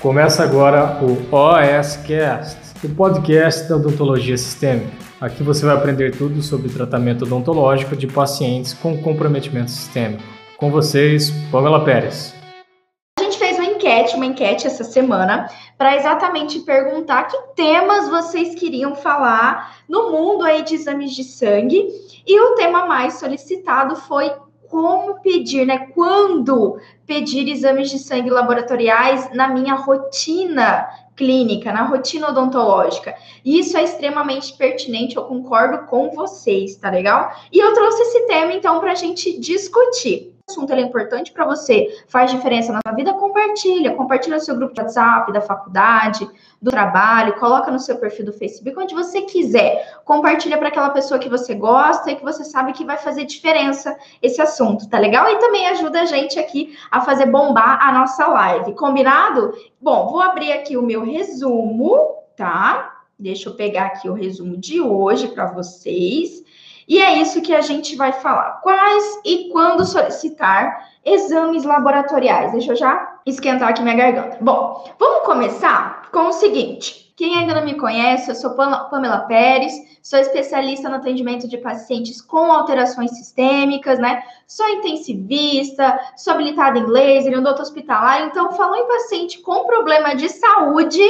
Começa agora o OSCast, o podcast da odontologia sistêmica. Aqui você vai aprender tudo sobre tratamento odontológico de pacientes com comprometimento sistêmico. Com vocês, Pamela Pérez. A gente fez uma enquete, uma enquete essa semana, para exatamente perguntar que temas vocês queriam falar no mundo aí de exames de sangue. E o tema mais solicitado foi como pedir, né? Quando pedir exames de sangue laboratoriais na minha rotina clínica, na rotina odontológica. Isso é extremamente pertinente, eu concordo com vocês, tá legal? E eu trouxe esse tema então para a gente discutir assunto é importante para você, faz diferença na sua vida, compartilha. Compartilha no seu grupo de WhatsApp, da faculdade, do trabalho, coloca no seu perfil do Facebook, onde você quiser. Compartilha para aquela pessoa que você gosta e que você sabe que vai fazer diferença esse assunto, tá legal? E também ajuda a gente aqui a fazer bombar a nossa live, combinado? Bom, vou abrir aqui o meu resumo, tá? Deixa eu pegar aqui o resumo de hoje para vocês. E é isso que a gente vai falar. Quais e quando solicitar exames laboratoriais? Deixa eu já esquentar aqui minha garganta. Bom, vamos começar com o seguinte. Quem ainda não me conhece, eu sou Pamela Pérez, sou especialista no atendimento de pacientes com alterações sistêmicas, né? Sou intensivista, sou habilitada em laser, em doutor hospitalar, então falou em paciente com problema de saúde,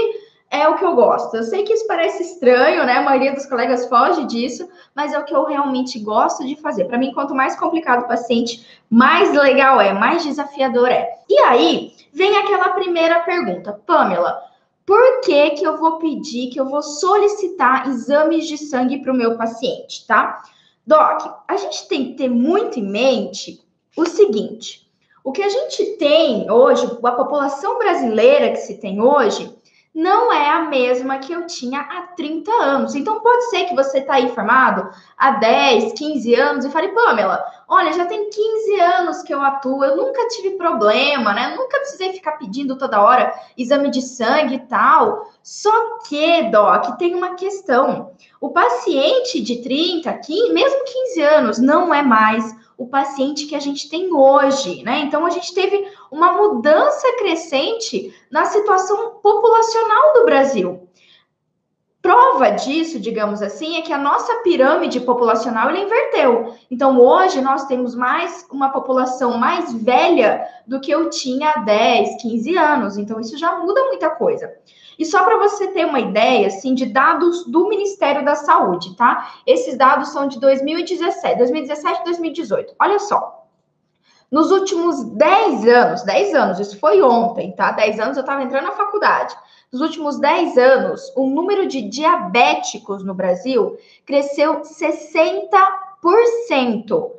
é o que eu gosto. Eu sei que isso parece estranho, né? A maioria dos colegas foge disso, mas é o que eu realmente gosto de fazer. Para mim, quanto mais complicado o paciente, mais legal é, mais desafiador é. E aí, vem aquela primeira pergunta, Pamela. Por que, que eu vou pedir, que eu vou solicitar exames de sangue para o meu paciente, tá? Doc, a gente tem que ter muito em mente o seguinte: o que a gente tem hoje, a população brasileira que se tem hoje, não é a mesma que eu tinha há 30 anos. Então, pode ser que você está aí formado há 10, 15 anos e fale, Pamela, olha, já tem 15 anos que eu atuo, eu nunca tive problema, né? Nunca precisei ficar pedindo toda hora exame de sangue e tal. Só que, Doc, tem uma questão. O paciente de 30, 15, mesmo 15 anos, não é mais o paciente que a gente tem hoje, né? Então a gente teve uma mudança crescente na situação populacional do Brasil. Prova disso, digamos assim, é que a nossa pirâmide populacional ela inverteu. Então, hoje nós temos mais uma população mais velha do que eu tinha há 10, 15 anos. Então, isso já muda muita coisa. E só para você ter uma ideia, assim, de dados do Ministério da Saúde, tá? Esses dados são de 2017, 2017 e 2018. Olha só. Nos últimos 10 anos, 10 anos, isso foi ontem, tá? 10 anos eu estava entrando na faculdade. Nos últimos 10 anos, o número de diabéticos no Brasil cresceu 60%.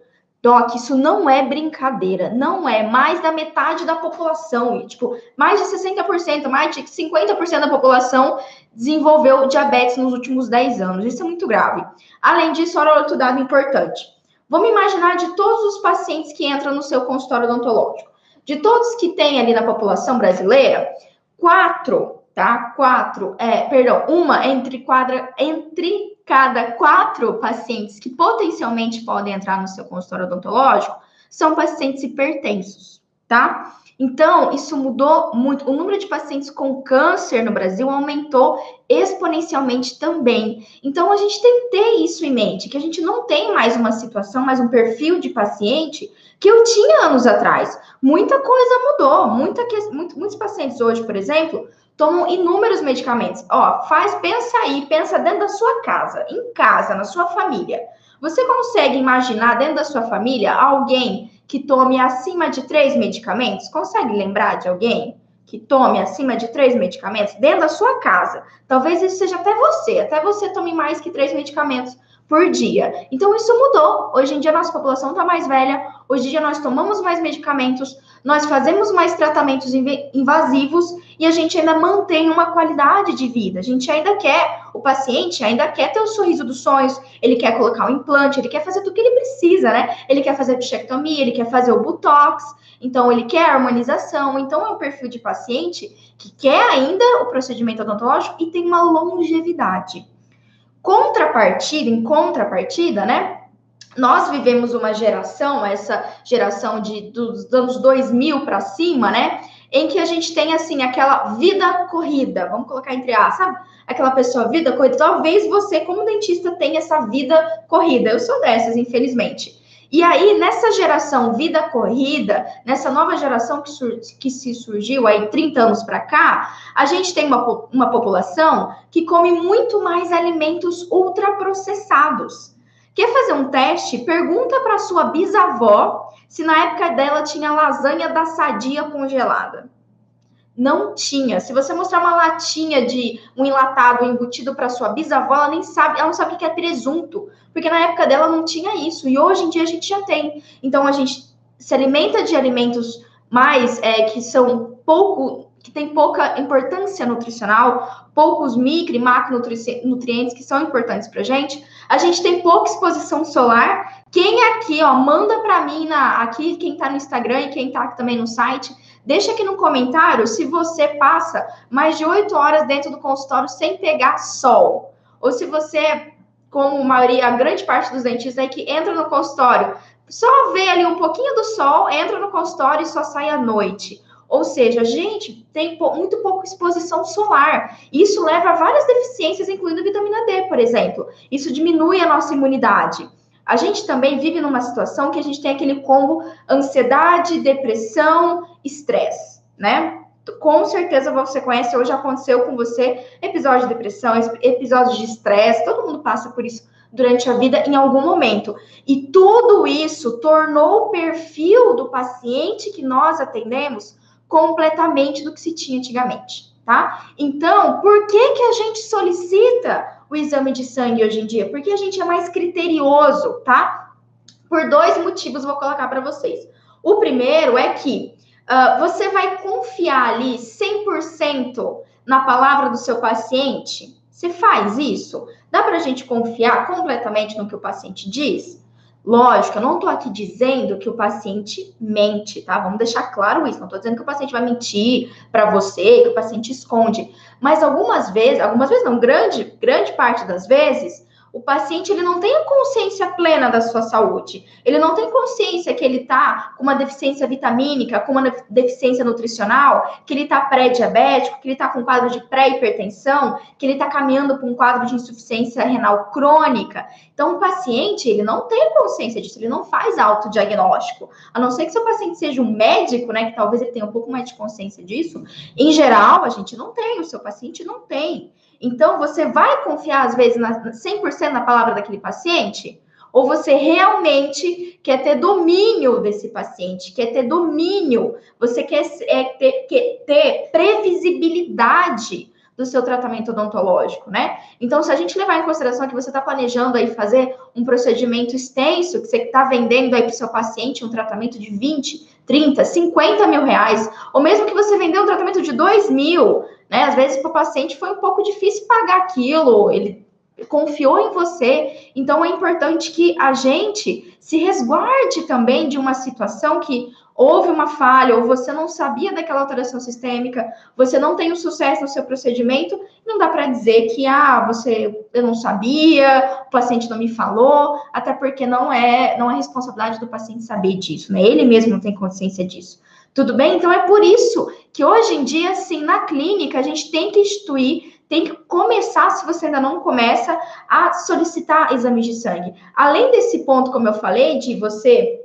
Doc, isso não é brincadeira, não é mais da metade da população, e, tipo, mais de 60%, mais de 50% da população desenvolveu diabetes nos últimos 10 anos. Isso é muito grave. Além disso, olha outro dado importante. Vamos imaginar de todos os pacientes que entram no seu consultório odontológico. De todos que tem ali na população brasileira, quatro, tá? Quatro, é, perdão, uma entre quadra, entre cada quatro pacientes que potencialmente podem entrar no seu consultório odontológico são pacientes hipertensos, tá? Então, isso mudou muito. O número de pacientes com câncer no Brasil aumentou exponencialmente também. Então, a gente tem que ter isso em mente, que a gente não tem mais uma situação, mais um perfil de paciente que eu tinha anos atrás. Muita coisa mudou. Muita, muito, muitos pacientes hoje, por exemplo, tomam inúmeros medicamentos. Ó, faz, pensa aí, pensa dentro da sua casa, em casa, na sua família. Você consegue imaginar dentro da sua família alguém que tome acima de três medicamentos? Consegue lembrar de alguém que tome acima de três medicamentos dentro da sua casa? Talvez isso seja até você, até você tome mais que três medicamentos por dia. Então isso mudou. Hoje em dia nossa população está mais velha, hoje em dia nós tomamos mais medicamentos, nós fazemos mais tratamentos invasivos e a gente ainda mantém uma qualidade de vida. A gente ainda quer, o paciente ainda quer ter o sorriso dos sonhos, ele quer colocar um implante, ele quer fazer tudo que ele precisa, né? Ele quer fazer a bichectomia, ele quer fazer o botox, então ele quer a harmonização. Então é um perfil de paciente que quer ainda o procedimento odontológico e tem uma longevidade. Contrapartida, em contrapartida, né? Nós vivemos uma geração, essa geração de dos anos 2000 para cima, né? em que a gente tem assim aquela vida corrida, vamos colocar entre A, sabe? Aquela pessoa vida corrida. Talvez você, como dentista, tenha essa vida corrida. Eu sou dessas, infelizmente. E aí, nessa geração vida corrida, nessa nova geração que, que se surgiu aí 30 anos para cá, a gente tem uma, uma população que come muito mais alimentos ultraprocessados. Quer fazer um teste? Pergunta para sua bisavó se na época dela tinha lasanha da sadia congelada. Não tinha. Se você mostrar uma latinha de um enlatado embutido para sua bisavó, ela nem sabe, ela não sabe o que é presunto, porque na época dela não tinha isso. E hoje em dia a gente já tem. Então a gente se alimenta de alimentos mais é, que são pouco, que tem pouca importância nutricional, poucos micro e macronutrientes que são importantes para a gente. A gente tem pouca exposição solar quem aqui, ó, manda para mim na aqui quem tá no Instagram e quem tá também no site, deixa aqui no comentário se você passa mais de oito horas dentro do consultório sem pegar sol, ou se você, como a maioria, a grande parte dos dentistas aí que entra no consultório, só vê ali um pouquinho do sol, entra no consultório e só sai à noite. Ou seja, a gente tem muito pouca exposição solar. Isso leva a várias deficiências, incluindo vitamina D, por exemplo. Isso diminui a nossa imunidade. A gente também vive numa situação que a gente tem aquele combo ansiedade, depressão, estresse, né? Com certeza você conhece, já aconteceu com você, episódio de depressão, episódios de estresse, todo mundo passa por isso durante a vida em algum momento. E tudo isso tornou o perfil do paciente que nós atendemos completamente do que se tinha antigamente, tá? Então, por que que a gente solicita o exame de sangue hoje em dia? Porque a gente é mais criterioso, tá? Por dois motivos vou colocar para vocês. O primeiro é que uh, você vai confiar ali 100% na palavra do seu paciente? Você faz isso? Dá para a gente confiar completamente no que o paciente diz? Lógico, eu não estou aqui dizendo que o paciente mente, tá? Vamos deixar claro isso. Não estou dizendo que o paciente vai mentir para você, que o paciente esconde. Mas algumas vezes, algumas vezes não, grande, grande parte das vezes, o paciente ele não tem a consciência plena da sua saúde. Ele não tem consciência que ele está com uma deficiência vitamínica, com uma deficiência nutricional, que ele está pré-diabético, que ele está com quadro de pré-hipertensão, que ele está caminhando para um quadro de insuficiência renal crônica. Então, o paciente, ele não tem consciência disso, ele não faz autodiagnóstico. A não ser que seu paciente seja um médico, né, que talvez ele tenha um pouco mais de consciência disso. Em geral, a gente não tem, o seu paciente não tem. Então, você vai confiar, às vezes, na, 100% na palavra daquele paciente? Ou você realmente quer ter domínio desse paciente, quer ter domínio, você quer, é, ter, quer ter previsibilidade do seu tratamento odontológico, né? Então, se a gente levar em consideração que você está planejando aí fazer um procedimento extenso, que você está vendendo aí para o seu paciente um tratamento de 20, 30, 50 mil reais, ou mesmo que você vendeu um tratamento de 2 mil, né? Às vezes para o paciente foi um pouco difícil pagar aquilo, ele confiou em você. Então é importante que a gente se resguarde também de uma situação que houve uma falha, ou você não sabia daquela alteração sistêmica, você não tem o sucesso no seu procedimento, não dá para dizer que ah, você eu não sabia, o paciente não me falou, até porque não é não é responsabilidade do paciente saber disso, né? Ele mesmo não tem consciência disso. Tudo bem? Então é por isso que hoje em dia, assim, na clínica, a gente tem que instituir, tem que começar, se você ainda não começa, a solicitar exames de sangue. Além desse ponto, como eu falei, de você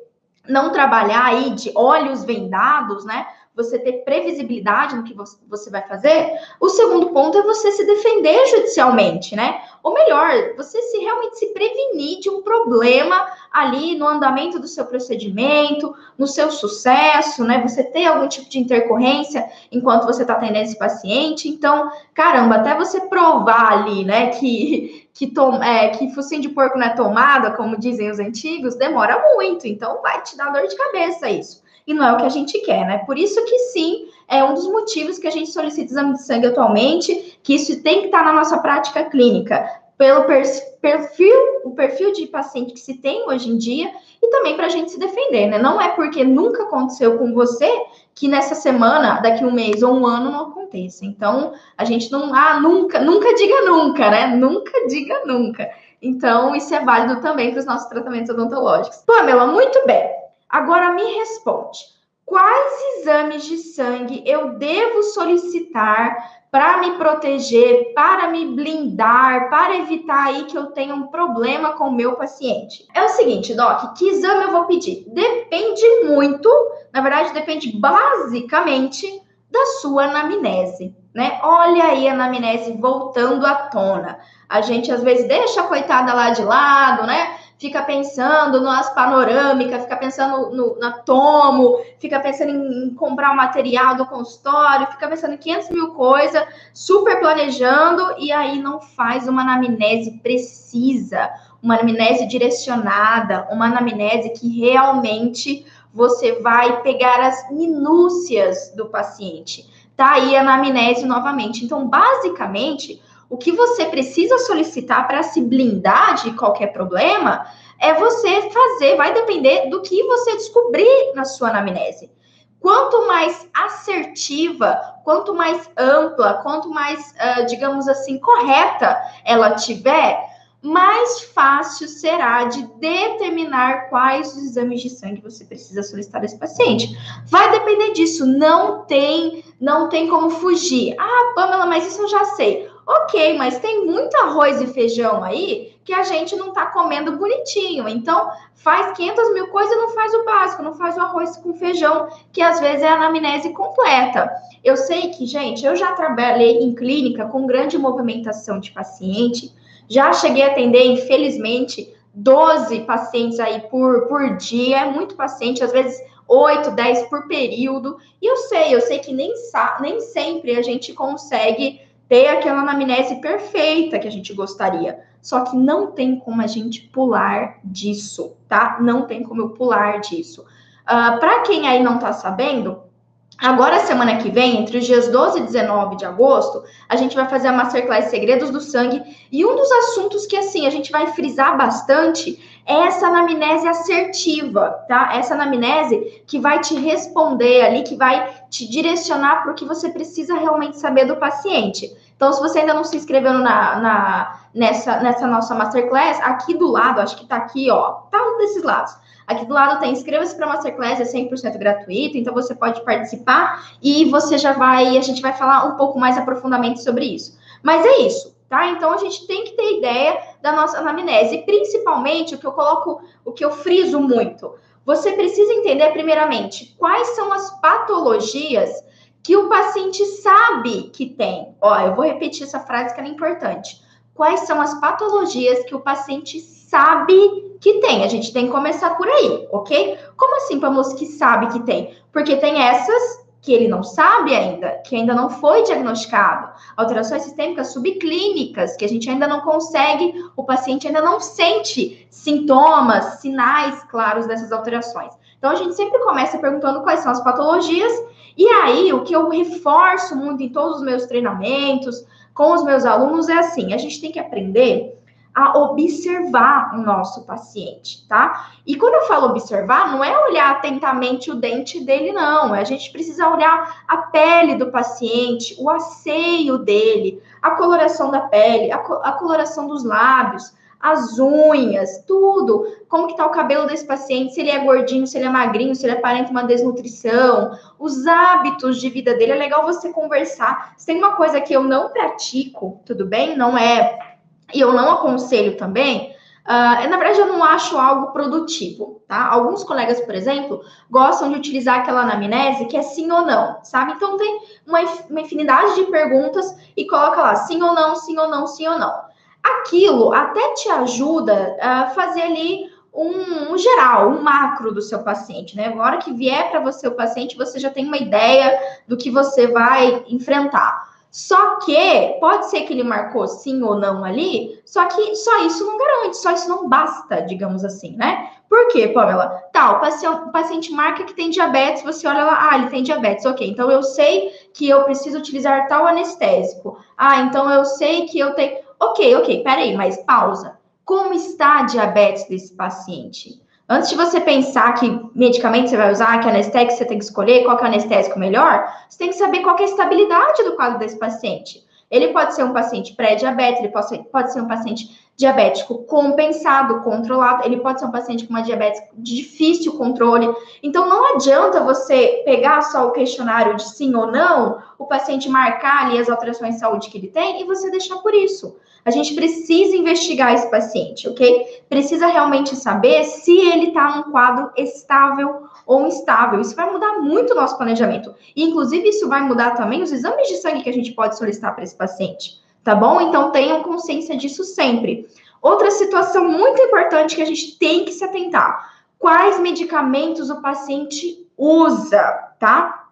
não trabalhar aí de olhos vendados, né? Você ter previsibilidade no que você vai fazer. O segundo ponto é você se defender judicialmente, né? Ou melhor, você se realmente se prevenir de um problema ali no andamento do seu procedimento, no seu sucesso, né? Você ter algum tipo de intercorrência enquanto você está atendendo esse paciente. Então, caramba, até você provar ali, né, que que, tom, é, que focinho de porco não é tomada, como dizem os antigos, demora muito. Então, vai te dar dor de cabeça isso. E não é o que a gente quer, né? Por isso que sim, é um dos motivos que a gente solicita exame de sangue atualmente, que isso tem que estar na nossa prática clínica, pelo perfil, o perfil de paciente que se tem hoje em dia, e também para a gente se defender, né? Não é porque nunca aconteceu com você que nessa semana, daqui um mês ou um ano, não aconteça. Então, a gente não, ah, nunca, nunca diga nunca, né? Nunca diga nunca. Então, isso é válido também para os nossos tratamentos odontológicos. Pamela, muito bem. Agora me responde. quais exames de sangue eu devo solicitar para me proteger, para me blindar, para evitar aí que eu tenha um problema com o meu paciente. É o seguinte, Doc, que exame eu vou pedir? Depende muito, na verdade, depende basicamente da sua anamnese, né? Olha aí a anamnese voltando à tona. A gente às vezes deixa a coitada lá de lado, né? Fica pensando nas panorâmicas, fica pensando no, na tomo, fica pensando em, em comprar o material do consultório, fica pensando em 500 mil coisas, super planejando, e aí não faz uma anamnese precisa, uma anamnese direcionada, uma anamnese que realmente você vai pegar as minúcias do paciente. Tá aí a anamnese novamente. Então, basicamente, o que você precisa solicitar para se blindar de qualquer problema é você fazer, vai depender do que você descobrir na sua anamnese. Quanto mais assertiva, quanto mais ampla, quanto mais, uh, digamos assim, correta ela tiver, mais fácil será de determinar quais os exames de sangue você precisa solicitar desse paciente. Vai depender disso, não tem, não tem como fugir. Ah, Pamela, mas isso eu já sei. Ok, mas tem muito arroz e feijão aí que a gente não tá comendo bonitinho. Então, faz 500 mil coisas e não faz o básico, não faz o arroz com feijão, que às vezes é a anamnese completa. Eu sei que, gente, eu já trabalhei em clínica com grande movimentação de paciente, já cheguei a atender, infelizmente, 12 pacientes aí por, por dia, é muito paciente, às vezes 8, 10 por período. E eu sei, eu sei que nem, nem sempre a gente consegue ter aquela anamnese perfeita que a gente gostaria. Só que não tem como a gente pular disso, tá? Não tem como eu pular disso. Uh, ah, Para quem aí não tá sabendo, agora semana que vem, entre os dias 12 e 19 de agosto, a gente vai fazer a Masterclass Segredos do Sangue. E um dos assuntos que, assim, a gente vai frisar bastante essa anamnese assertiva, tá? Essa anamnese que vai te responder ali, que vai te direcionar para o que você precisa realmente saber do paciente. Então, se você ainda não se inscreveu na, na, nessa, nessa nossa Masterclass, aqui do lado, acho que está aqui, ó, tá um desses lados. Aqui do lado tem inscreva-se para a Masterclass, é 100% gratuito, então você pode participar e você já vai, a gente vai falar um pouco mais aprofundamente sobre isso. Mas é isso, tá? Então a gente tem que ter ideia da nossa anamnese, e principalmente o que eu coloco, o que eu friso muito. Você precisa entender, primeiramente, quais são as patologias que o paciente sabe que tem. Ó, eu vou repetir essa frase que é importante. Quais são as patologias que o paciente sabe que tem? A gente tem que começar por aí, ok? Como assim, Pamos, que sabe que tem? Porque tem essas que ele não sabe ainda, que ainda não foi diagnosticado, alterações sistêmicas subclínicas, que a gente ainda não consegue, o paciente ainda não sente sintomas, sinais claros dessas alterações. Então a gente sempre começa perguntando quais são as patologias, e aí o que eu reforço muito em todos os meus treinamentos com os meus alunos é assim: a gente tem que aprender a observar o nosso paciente, tá? E quando eu falo observar, não é olhar atentamente o dente dele, não. A gente precisa olhar a pele do paciente, o asseio dele, a coloração da pele, a, a coloração dos lábios, as unhas, tudo. Como que tá o cabelo desse paciente, se ele é gordinho, se ele é magrinho, se ele aparenta uma desnutrição, os hábitos de vida dele. É legal você conversar. Se tem uma coisa que eu não pratico, tudo bem? Não é e eu não aconselho também, uh, na verdade eu não acho algo produtivo, tá? Alguns colegas, por exemplo, gostam de utilizar aquela anamnese que é sim ou não, sabe? Então tem uma, uma infinidade de perguntas e coloca lá sim ou não, sim ou não, sim ou não. Aquilo até te ajuda a fazer ali um, um, geral, um macro do seu paciente, né? Agora que vier para você o paciente, você já tem uma ideia do que você vai enfrentar. Só que pode ser que ele marcou sim ou não ali, só que só isso não garante, só isso não basta, digamos assim, né? Por quê, Pamela? Tá, o paciente, o paciente marca que tem diabetes, você olha lá, ah, ele tem diabetes, ok. Então eu sei que eu preciso utilizar tal anestésico. Ah, então eu sei que eu tenho. Ok, ok, peraí, mas pausa. Como está a diabetes desse paciente? Antes de você pensar que medicamento você vai usar, que anestésico você tem que escolher, qual que é o anestésico melhor, você tem que saber qual é a estabilidade do quadro desse paciente. Ele pode ser um paciente pré-diabetes, ele pode ser, pode ser um paciente diabético compensado, controlado. Ele pode ser um paciente com uma diabetes de difícil controle. Então, não adianta você pegar só o questionário de sim ou não, o paciente marcar ali as alterações de saúde que ele tem e você deixar por isso. A gente precisa investigar esse paciente, ok? Precisa realmente saber se ele está num quadro estável ou instável. Isso vai mudar muito o nosso planejamento. E, inclusive, isso vai mudar também os exames de sangue que a gente pode solicitar para esse paciente tá bom? Então tenham consciência disso sempre. Outra situação muito importante que a gente tem que se atentar: quais medicamentos o paciente usa, tá?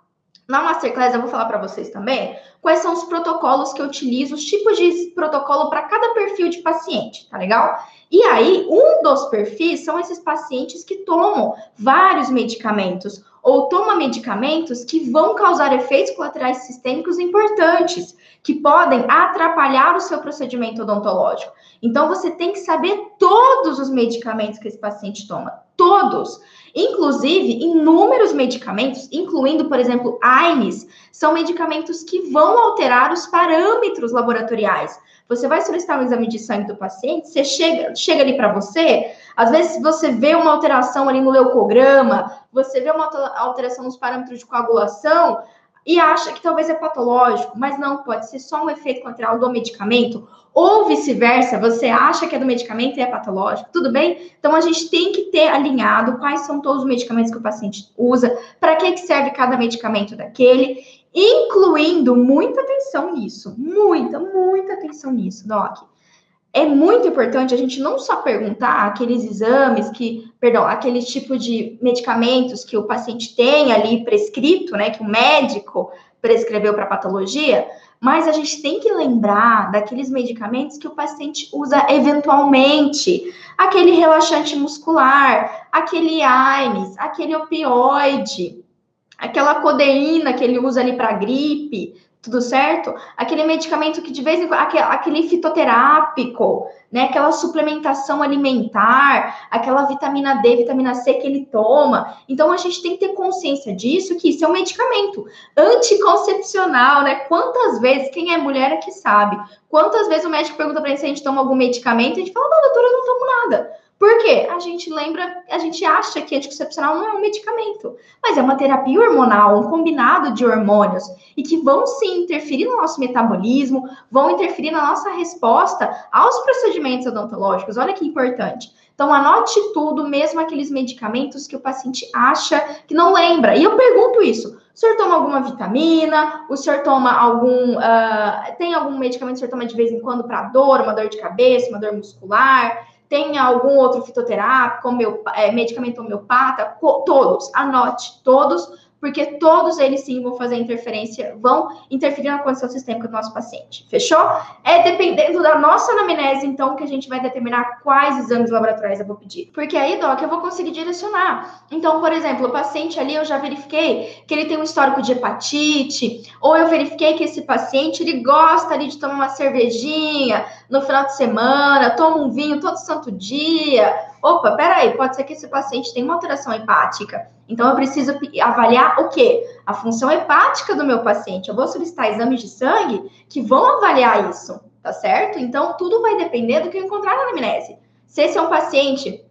Na Masterclass eu vou falar para vocês também quais são os protocolos que eu utilizo, os tipos de protocolo para cada perfil de paciente, tá legal? E aí, um dos perfis são esses pacientes que tomam vários medicamentos ou tomam medicamentos que vão causar efeitos colaterais sistêmicos importantes, que podem atrapalhar o seu procedimento odontológico. Então, você tem que saber todos os medicamentos que esse paciente toma, todos. Inclusive, inúmeros medicamentos, incluindo, por exemplo, AINES, são medicamentos que vão alterar os parâmetros laboratoriais. Você vai solicitar um exame de sangue do paciente, você chega, chega ali para você, às vezes você vê uma alteração ali no leucograma, você vê uma alteração nos parâmetros de coagulação, e acha que talvez é patológico, mas não, pode ser só um efeito colateral do medicamento, ou vice-versa, você acha que é do medicamento e é patológico, tudo bem? Então a gente tem que ter alinhado quais são todos os medicamentos que o paciente usa, para que, que serve cada medicamento daquele, incluindo muita atenção nisso, muita, muita atenção nisso, Doc é muito importante a gente não só perguntar aqueles exames que, perdão, aquele tipo de medicamentos que o paciente tem ali prescrito, né, que o médico prescreveu para patologia, mas a gente tem que lembrar daqueles medicamentos que o paciente usa eventualmente, aquele relaxante muscular, aquele AINES, aquele opioide, aquela codeína que ele usa ali para gripe, tudo certo? Aquele medicamento que de vez em quando, aquele fitoterápico, né? Aquela suplementação alimentar, aquela vitamina D, vitamina C que ele toma. Então a gente tem que ter consciência disso, que isso é um medicamento anticoncepcional, né? Quantas vezes, quem é mulher é que sabe, quantas vezes o médico pergunta pra gente se a gente toma algum medicamento a gente fala, não, doutora, eu não tomo nada. Por quê? A gente lembra, a gente acha que anticoncepcional não é um medicamento, mas é uma terapia hormonal, um combinado de hormônios, e que vão sim interferir no nosso metabolismo, vão interferir na nossa resposta aos procedimentos odontológicos. Olha que importante. Então, anote tudo, mesmo aqueles medicamentos que o paciente acha que não lembra. E eu pergunto isso: o senhor toma alguma vitamina? O senhor toma algum. Uh, tem algum medicamento que o senhor toma de vez em quando para dor, uma dor de cabeça, uma dor muscular? Tem algum outro fitoterápico, é, medicamento homeopata, todos, anote todos, porque todos eles sim vão fazer interferência, vão interferir na condição sistêmica do nosso paciente. Fechou? É dependendo da nossa anamnese, então, que a gente vai determinar quais exames laboratoriais eu vou pedir. Porque aí, Doc, eu vou conseguir direcionar. Então, por exemplo, o paciente ali, eu já verifiquei que ele tem um histórico de hepatite, ou eu verifiquei que esse paciente, ele gosta ali de tomar uma cervejinha no final de semana, toma um vinho todo santo dia. Opa, peraí, pode ser que esse paciente tenha uma alteração hepática. Então, eu preciso avaliar o quê? A função hepática do meu paciente. Eu vou solicitar exames de sangue que vão avaliar isso, tá certo? Então, tudo vai depender do que eu encontrar na anamnese. Se esse é um paciente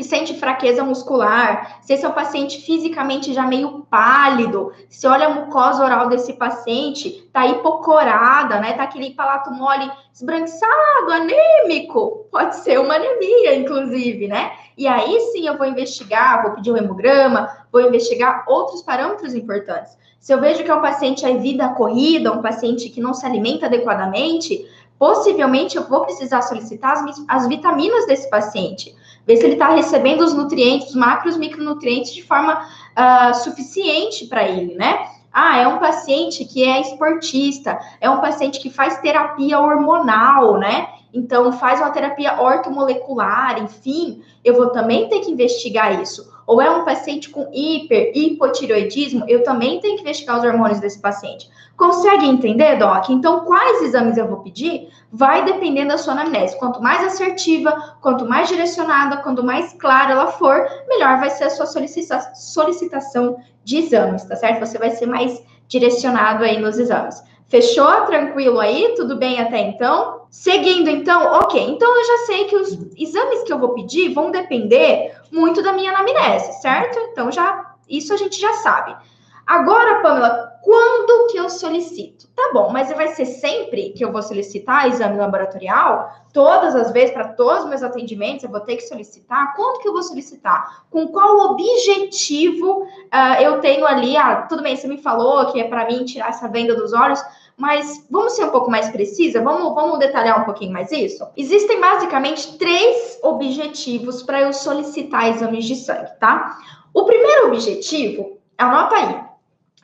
que sente fraqueza muscular, se esse é um paciente fisicamente já meio pálido, se olha a mucosa oral desse paciente, tá hipocorada, né? Tá aquele palato mole esbranquiçado, anêmico, pode ser uma anemia, inclusive, né? E aí sim eu vou investigar, vou pedir um hemograma, vou investigar outros parâmetros importantes. Se eu vejo que é um paciente aí vida corrida, um paciente que não se alimenta adequadamente, possivelmente eu vou precisar solicitar as, as vitaminas desse paciente ver se ele está recebendo os nutrientes, os macros micronutrientes de forma uh, suficiente para ele, né? Ah, é um paciente que é esportista, é um paciente que faz terapia hormonal, né? Então, faz uma terapia ortomolecular, enfim, eu vou também ter que investigar isso. Ou é um paciente com hiper, hipotiroidismo, eu também tenho que investigar os hormônios desse paciente. Consegue entender, Doc? Então, quais exames eu vou pedir? Vai dependendo da sua anamnese. Quanto mais assertiva, quanto mais direcionada, quanto mais clara ela for, melhor vai ser a sua solicita solicitação de exames, tá certo? Você vai ser mais direcionado aí nos exames. Fechou? Tranquilo aí? Tudo bem até então? Seguindo, então, ok. Então, eu já sei que os exames que eu vou pedir vão depender muito da minha anamnese, certo? Então, já isso a gente já sabe. Agora, Pamela, quando que eu solicito? Tá bom, mas vai ser sempre que eu vou solicitar exame laboratorial? Todas as vezes, para todos os meus atendimentos, eu vou ter que solicitar? Quando que eu vou solicitar? Com qual objetivo uh, eu tenho ali? Ah, tudo bem, você me falou que é para mim tirar essa venda dos olhos, mas vamos ser um pouco mais precisa? Vamos, vamos detalhar um pouquinho mais isso? Existem basicamente três objetivos para eu solicitar exames de sangue, tá? O primeiro objetivo, anota aí,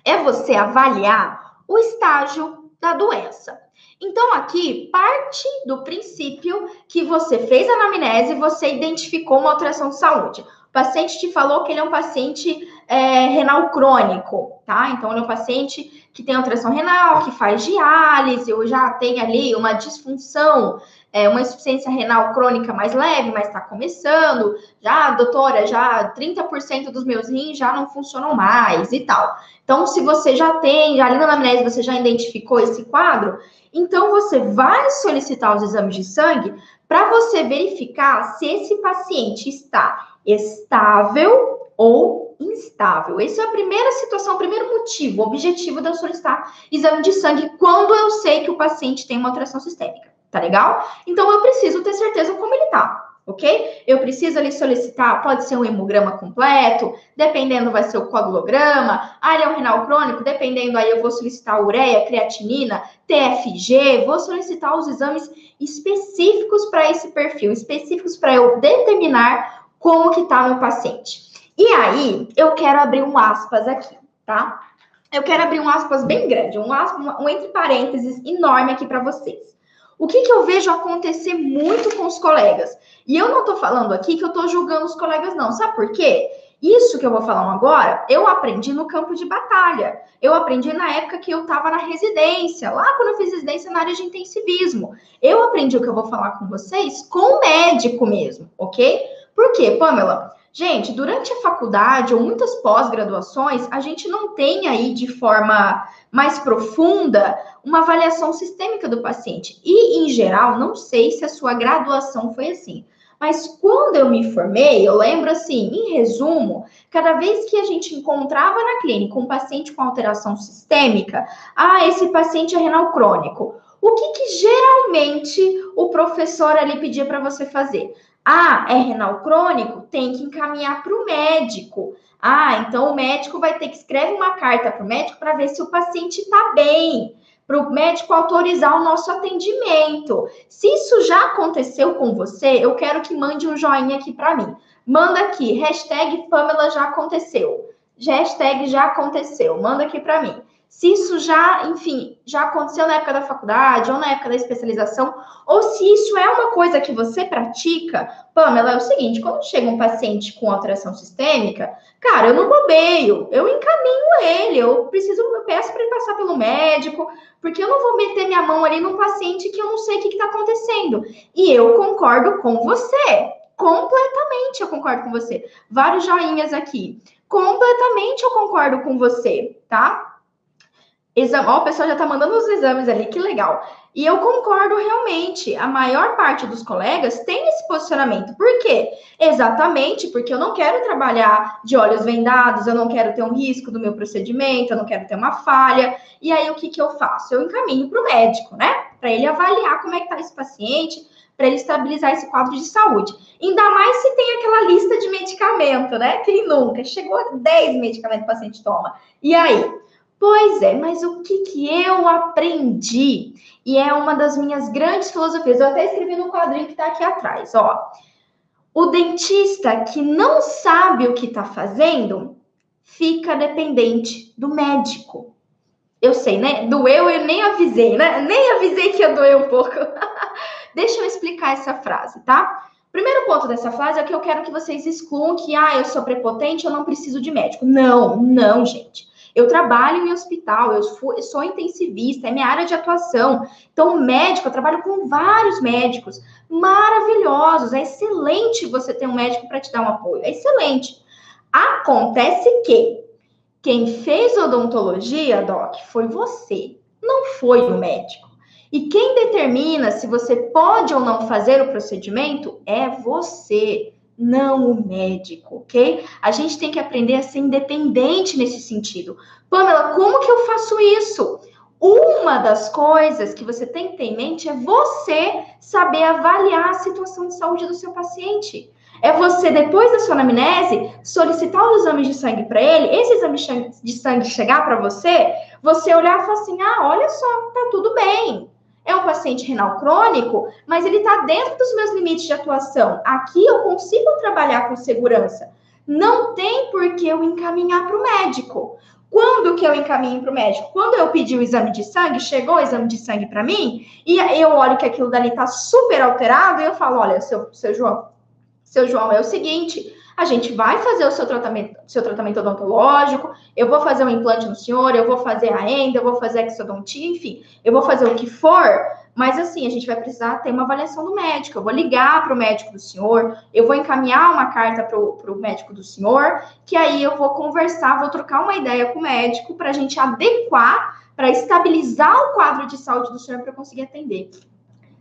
é você avaliar o estágio da doença. Então, aqui parte do princípio que você fez a anamnese e você identificou uma alteração de saúde. O paciente te falou que ele é um paciente é, renal crônico, tá? Então, ele é um paciente que tem alteração renal, que faz diálise, ou já tem ali uma disfunção, é, uma insuficiência renal crônica mais leve, mas está começando. Já, doutora, já 30% dos meus rins já não funcionam mais e tal. Então, se você já tem, ali na anamnese você já identificou esse quadro, então você vai solicitar os exames de sangue para você verificar se esse paciente está estável ou instável. Essa é a primeira situação, o primeiro motivo, o objetivo de eu solicitar exame de sangue quando eu sei que o paciente tem uma alteração sistêmica. Tá legal? Então eu preciso ter certeza como ele tá. Ok? Eu preciso ali solicitar, pode ser um hemograma completo, dependendo vai ser o coagulograma, um renal crônico, dependendo aí eu vou solicitar ureia, creatinina, TFG, vou solicitar os exames específicos para esse perfil, específicos para eu determinar como que tá meu paciente. E aí, eu quero abrir um aspas aqui, tá? Eu quero abrir um aspas bem grande, um, aspas, um entre parênteses enorme aqui para vocês. O que, que eu vejo acontecer muito com os colegas? E eu não estou falando aqui que eu estou julgando os colegas, não. Sabe por quê? Isso que eu vou falar agora, eu aprendi no campo de batalha. Eu aprendi na época que eu estava na residência, lá quando eu fiz residência na área de intensivismo. Eu aprendi o que eu vou falar com vocês com o médico mesmo, ok? Por quê, Pamela? Gente, durante a faculdade ou muitas pós-graduações, a gente não tem aí de forma mais profunda uma avaliação sistêmica do paciente. E, em geral, não sei se a sua graduação foi assim. Mas quando eu me formei, eu lembro assim, em resumo, cada vez que a gente encontrava na clínica um paciente com alteração sistêmica, ah, esse paciente é renal crônico. O que, que geralmente o professor ali pedia para você fazer? Ah, é renal crônico? Tem que encaminhar para o médico. Ah, então o médico vai ter que escrever uma carta para o médico para ver se o paciente está bem, para o médico autorizar o nosso atendimento. Se isso já aconteceu com você, eu quero que mande um joinha aqui para mim. Manda aqui, hashtag Pamela já aconteceu. Hashtag já aconteceu. Manda aqui para mim se isso já, enfim, já aconteceu na época da faculdade ou na época da especialização, ou se isso é uma coisa que você pratica, Pamela, é o seguinte, quando chega um paciente com alteração sistêmica, cara, eu não bobeio, eu encaminho ele, eu preciso, eu peço para ele passar pelo médico, porque eu não vou meter minha mão ali num paciente que eu não sei o que está acontecendo. E eu concordo com você, completamente eu concordo com você. Vários joinhas aqui. Completamente eu concordo com você, tá? Exame, ó, o pessoal já está mandando os exames ali, que legal. E eu concordo realmente, a maior parte dos colegas tem esse posicionamento. Por quê? Exatamente porque eu não quero trabalhar de olhos vendados, eu não quero ter um risco do meu procedimento, eu não quero ter uma falha. E aí, o que, que eu faço? Eu encaminho para o médico, né? Para ele avaliar como é que está esse paciente, para ele estabilizar esse quadro de saúde. Ainda mais se tem aquela lista de medicamento, né? Quem nunca? Chegou a 10 medicamentos que o paciente toma. E aí? Pois é, mas o que, que eu aprendi? E é uma das minhas grandes filosofias. Eu até escrevi no quadrinho que está aqui atrás, ó. O dentista que não sabe o que está fazendo fica dependente do médico. Eu sei, né? Doeu, eu nem avisei, né? Nem avisei que ia doer um pouco. Deixa eu explicar essa frase, tá? Primeiro ponto dessa frase é que eu quero que vocês excluam que, ah, eu sou prepotente, eu não preciso de médico. Não, não, gente. Eu trabalho em hospital, eu, sou intensivista, é minha área de atuação. Então, médico, eu trabalho com vários médicos maravilhosos. É excelente você ter um médico para te dar um apoio. É excelente. Acontece que quem fez odontologia, Doc, foi você, não foi o médico. E quem determina se você pode ou não fazer o procedimento é você, não o médico, ok? A gente tem que aprender a ser independente nesse sentido. Pamela, como que eu faço isso? Uma das coisas que você tem que ter em mente é você saber avaliar a situação de saúde do seu paciente. É você, depois da sua anamnese, solicitar os exames de sangue para ele, esse exame de sangue chegar para você, você olhar e falar assim: ah, olha só, tá tudo bem. É um paciente renal crônico, mas ele está dentro dos meus limites de atuação. Aqui eu consigo trabalhar com segurança. Não tem por que eu encaminhar para o médico. Quando que eu encaminho para o médico? Quando eu pedi o exame de sangue, chegou o exame de sangue para mim, e eu olho que aquilo dali está super alterado, e eu falo: olha, seu, seu João, seu João, é o seguinte, a gente vai fazer o seu tratamento, seu tratamento odontológico, eu vou fazer um implante no senhor, eu vou fazer a enda, eu vou fazer a exodontia, enfim, eu vou fazer o que for, mas assim, a gente vai precisar ter uma avaliação do médico. Eu vou ligar para o médico do senhor, eu vou encaminhar uma carta para o médico do senhor, que aí eu vou conversar, vou trocar uma ideia com o médico para a gente adequar, para estabilizar o quadro de saúde do senhor para conseguir atender.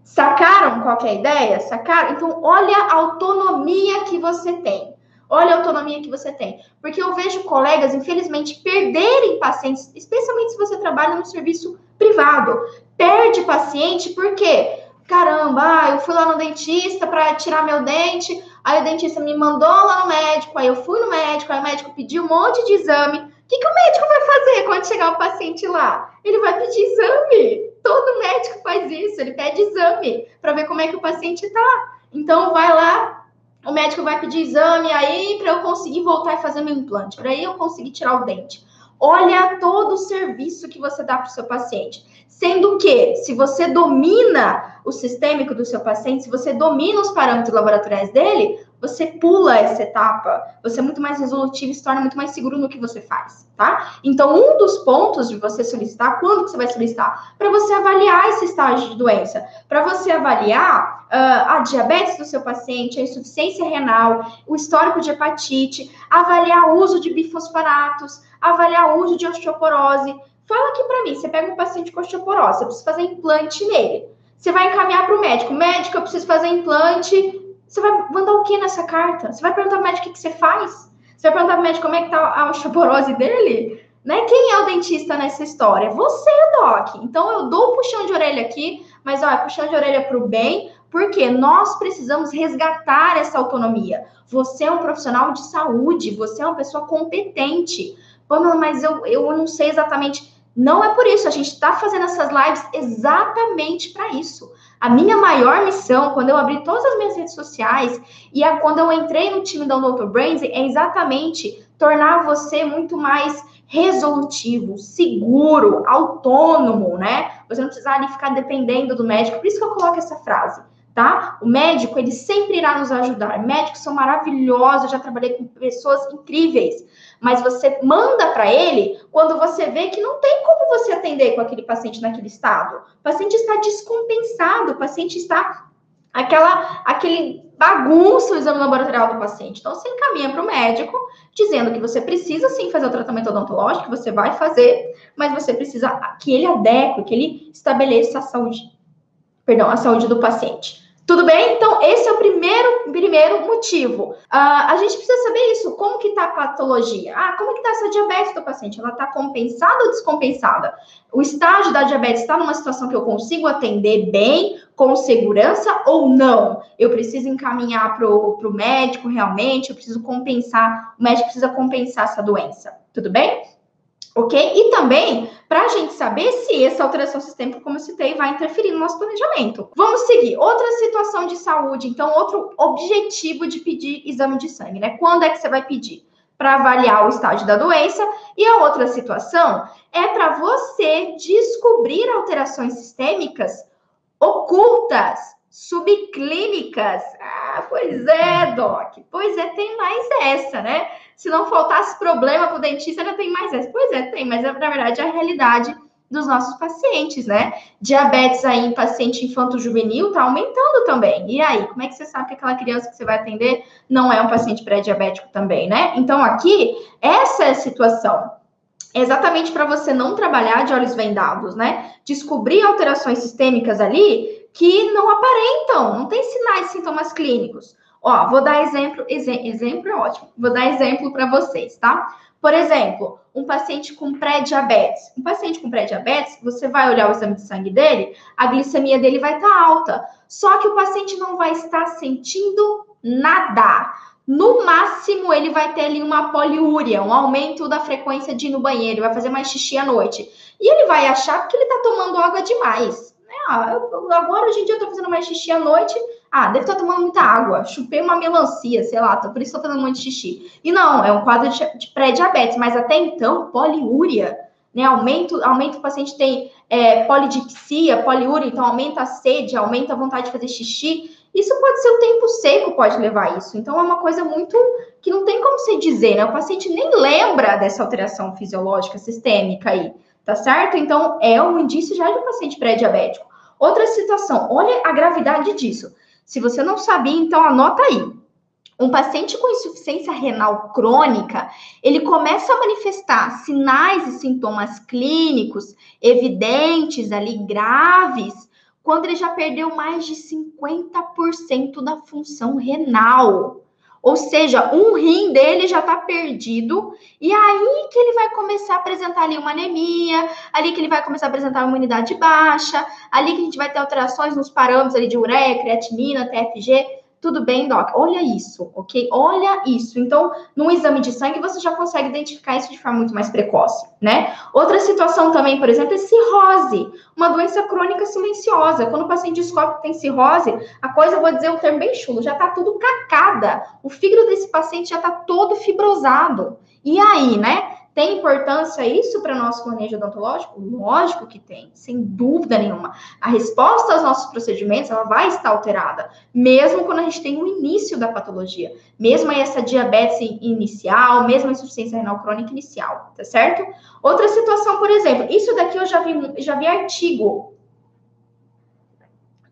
Sacaram qual é ideia? Sacaram? Então, olha a autonomia que você tem. Olha a autonomia que você tem. Porque eu vejo colegas, infelizmente, perderem pacientes, especialmente se você trabalha no serviço privado. Perde paciente porque, caramba, ah, eu fui lá no dentista para tirar meu dente, aí o dentista me mandou lá no médico, aí eu fui no médico, aí o médico pediu um monte de exame. O que, que o médico vai fazer quando chegar o paciente lá? Ele vai pedir exame. Todo médico faz isso, ele pede exame para ver como é que o paciente está. Então, vai lá, o médico vai pedir exame aí para eu conseguir voltar e fazer meu implante, para eu conseguir tirar o dente. Olha todo o serviço que você dá para o seu paciente. Sendo que, se você domina o sistêmico do seu paciente, se você domina os parâmetros laboratoriais dele, você pula essa etapa, você é muito mais resolutivo e se torna muito mais seguro no que você faz, tá? Então, um dos pontos de você solicitar, quando que você vai solicitar? Para você avaliar esse estágio de doença, para você avaliar uh, a diabetes do seu paciente, a insuficiência renal, o histórico de hepatite, avaliar o uso de bifosfonatos, avaliar o uso de osteoporose. Fala aqui para mim, você pega um paciente com osteoporose, você precisa fazer implante nele. Você vai encaminhar para o médico. Médico, eu preciso fazer implante você vai mandar o que nessa carta? Você vai perguntar pro médico o que, você faz? Você vai perguntar pro médico como é que tá a osteoporose dele? Né? Quem é o dentista nessa história? Você, Doc. Então eu dou o puxão de orelha aqui, mas olha, puxão de orelha para o bem, porque nós precisamos resgatar essa autonomia. Você é um profissional de saúde, você é uma pessoa competente. Pamela, mas eu, eu não sei exatamente. Não é por isso, a gente está fazendo essas lives exatamente para isso. A minha maior missão, quando eu abri todas as minhas redes sociais e a, quando eu entrei no time da Dr. Brains, é exatamente tornar você muito mais resolutivo, seguro, autônomo, né? Você não precisa ali ficar dependendo do médico. Por isso que eu coloco essa frase, tá? O médico, ele sempre irá nos ajudar. Médicos são maravilhosos, eu já trabalhei com pessoas incríveis mas você manda para ele quando você vê que não tem como você atender com aquele paciente naquele estado. O paciente está descompensado, o paciente está aquela aquele bagunça o exame laboratorial do paciente. Então, você encaminha para o médico, dizendo que você precisa sim fazer o tratamento odontológico, que você vai fazer, mas você precisa que ele adeque, que ele estabeleça a saúde, perdão, a saúde do paciente. Tudo bem? Então, esse é o primeiro, primeiro motivo. Uh, a gente precisa saber isso. Como que está a patologia? Ah, como que está essa diabetes do paciente? Ela está compensada ou descompensada? O estágio da diabetes está numa situação que eu consigo atender bem, com segurança ou não? Eu preciso encaminhar para o médico realmente, eu preciso compensar, o médico precisa compensar essa doença. Tudo bem? Ok? E também para a gente saber se essa alteração sistêmica, como eu citei, vai interferir no nosso planejamento. Vamos seguir. Outra situação de saúde, então, outro objetivo de pedir exame de sangue, né? Quando é que você vai pedir? Para avaliar o estágio da doença. E a outra situação é para você descobrir alterações sistêmicas ocultas, subclínicas. Ah, pois é, Doc. Pois é, tem mais essa, né? Se não faltasse problema para o dentista, ainda tem mais essa. Pois é, tem, mas é, na verdade é a realidade dos nossos pacientes, né? Diabetes aí em paciente infanto-juvenil tá aumentando também. E aí, como é que você sabe que aquela criança que você vai atender não é um paciente pré-diabético também, né? Então, aqui, essa é a situação. exatamente para você não trabalhar de olhos vendados, né? Descobrir alterações sistêmicas ali que não aparentam, não tem sinais sintomas clínicos. Ó, vou dar exemplo, exemplo é ótimo. Vou dar exemplo para vocês, tá? Por exemplo, um paciente com pré-diabetes. Um paciente com pré-diabetes, você vai olhar o exame de sangue dele, a glicemia dele vai estar tá alta. Só que o paciente não vai estar sentindo nada. No máximo, ele vai ter ali uma poliúria, um aumento da frequência de ir no banheiro, vai fazer mais xixi à noite. E ele vai achar que ele está tomando água demais. Ah, eu, agora, hoje em dia, eu tô fazendo mais xixi à noite, ah, deve estar tomando muita água, chupei uma melancia, sei lá, por isso estou fazendo muito xixi. E não, é um quadro de, de pré-diabetes, mas até então, poliúria, né? Aumento, aumenta o paciente tem é, polidipsia, poliúria, então aumenta a sede, aumenta a vontade de fazer xixi. Isso pode ser o tempo seco, pode levar isso. Então é uma coisa muito que não tem como se dizer, né? O paciente nem lembra dessa alteração fisiológica sistêmica aí, tá certo? Então é um indício já de um paciente pré-diabético. Outra situação, olha a gravidade disso. Se você não sabia, então anota aí. Um paciente com insuficiência renal crônica, ele começa a manifestar sinais e sintomas clínicos evidentes ali graves quando ele já perdeu mais de 50% da função renal. Ou seja, um rim dele já está perdido, e aí que ele vai começar a apresentar ali uma anemia, ali que ele vai começar a apresentar uma imunidade baixa, ali que a gente vai ter alterações nos parâmetros ali de ureia, creatinina, TFG. Tudo bem, Doc? Olha isso, ok? Olha isso. Então, no exame de sangue, você já consegue identificar isso de forma muito mais precoce, né? Outra situação também, por exemplo, é cirrose, uma doença crônica silenciosa. Quando o paciente descobre que tem cirrose, a coisa, vou dizer um termo bem chulo, já tá tudo cacada. O fígado desse paciente já tá todo fibrosado. E aí, né? Tem importância isso para nosso manejo odontológico? Lógico que tem, sem dúvida nenhuma. A resposta aos nossos procedimentos ela vai estar alterada, mesmo quando a gente tem o início da patologia, mesmo essa diabetes inicial, mesmo a insuficiência renal crônica inicial, tá certo? Outra situação, por exemplo, isso daqui eu já vi, já vi artigo.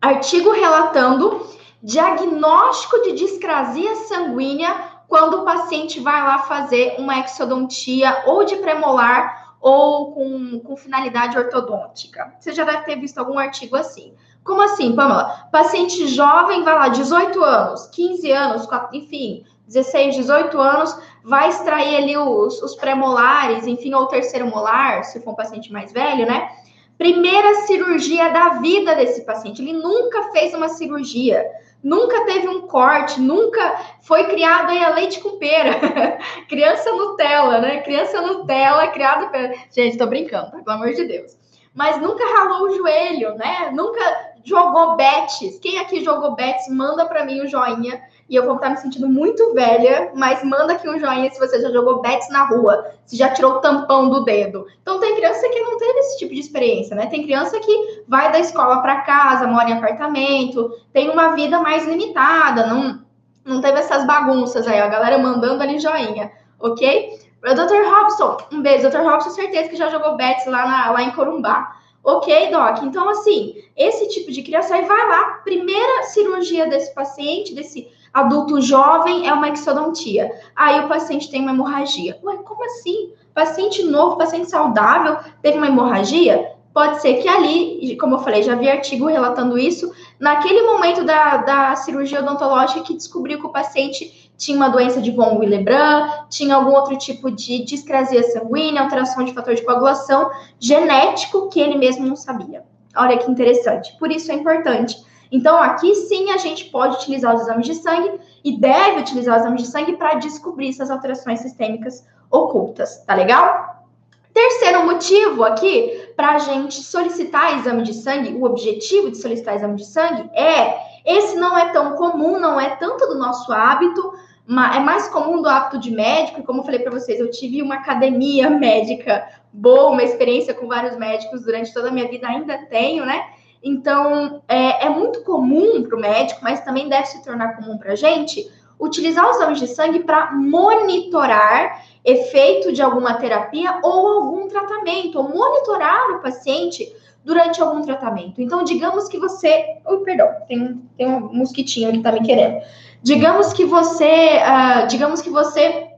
Artigo relatando diagnóstico de discrasia sanguínea quando o paciente vai lá fazer uma exodontia ou de premolar ou com, com finalidade ortodôntica. Você já deve ter visto algum artigo assim. Como assim, Pamela? Paciente jovem vai lá, 18 anos, 15 anos, enfim, 16, 18 anos, vai extrair ali os, os premolares, enfim, ou o terceiro molar, se for um paciente mais velho, né? Primeira cirurgia da vida desse paciente. Ele nunca fez uma cirurgia nunca teve um corte, nunca foi criado aí a leite com pera. Criança Nutella, né? Criança Nutella, criada pela. Gente, tô brincando, tá? pelo amor de Deus. Mas nunca ralou o joelho, né? Nunca jogou bets. Quem aqui jogou bets, manda para mim o joinha e eu vou estar me sentindo muito velha, mas manda aqui um joinha se você já jogou bets na rua, se já tirou o tampão do dedo. Então tem criança que não teve esse tipo de experiência, né? Tem criança que vai da escola para casa, mora em apartamento, tem uma vida mais limitada, não, não teve essas bagunças aí, a galera mandando ali joinha, ok? Dr. Robson, um beijo. Dr. Robson, certeza que já jogou bets lá, na, lá em Corumbá. Ok, Doc? Então, assim, esse tipo de criança aí vai lá, primeira cirurgia desse paciente, desse adulto jovem, é uma exodontia. Aí o paciente tem uma hemorragia. Ué, como assim? Paciente novo, paciente saudável, teve uma hemorragia? Pode ser que ali, como eu falei, já vi artigo relatando isso, naquele momento da, da cirurgia odontológica que descobriu que o paciente tinha uma doença de von Willebrand, tinha algum outro tipo de discrasia sanguínea, alteração de fator de coagulação genético que ele mesmo não sabia. Olha que interessante. Por isso é importante então, aqui sim a gente pode utilizar os exames de sangue e deve utilizar os exames de sangue para descobrir essas alterações sistêmicas ocultas, tá legal? Terceiro motivo aqui para a gente solicitar exame de sangue, o objetivo de solicitar exame de sangue é esse não é tão comum, não é tanto do nosso hábito, é mais comum do hábito de médico, como eu falei para vocês, eu tive uma academia médica boa, uma experiência com vários médicos durante toda a minha vida, ainda tenho, né? Então, é, é muito comum para o médico, mas também deve se tornar comum para a gente, utilizar os exames de sangue para monitorar efeito de alguma terapia ou algum tratamento, ou monitorar o paciente durante algum tratamento. Então, digamos que você. Oh, perdão, tem, tem um mosquitinho que está me querendo. Digamos que você. Uh, digamos que você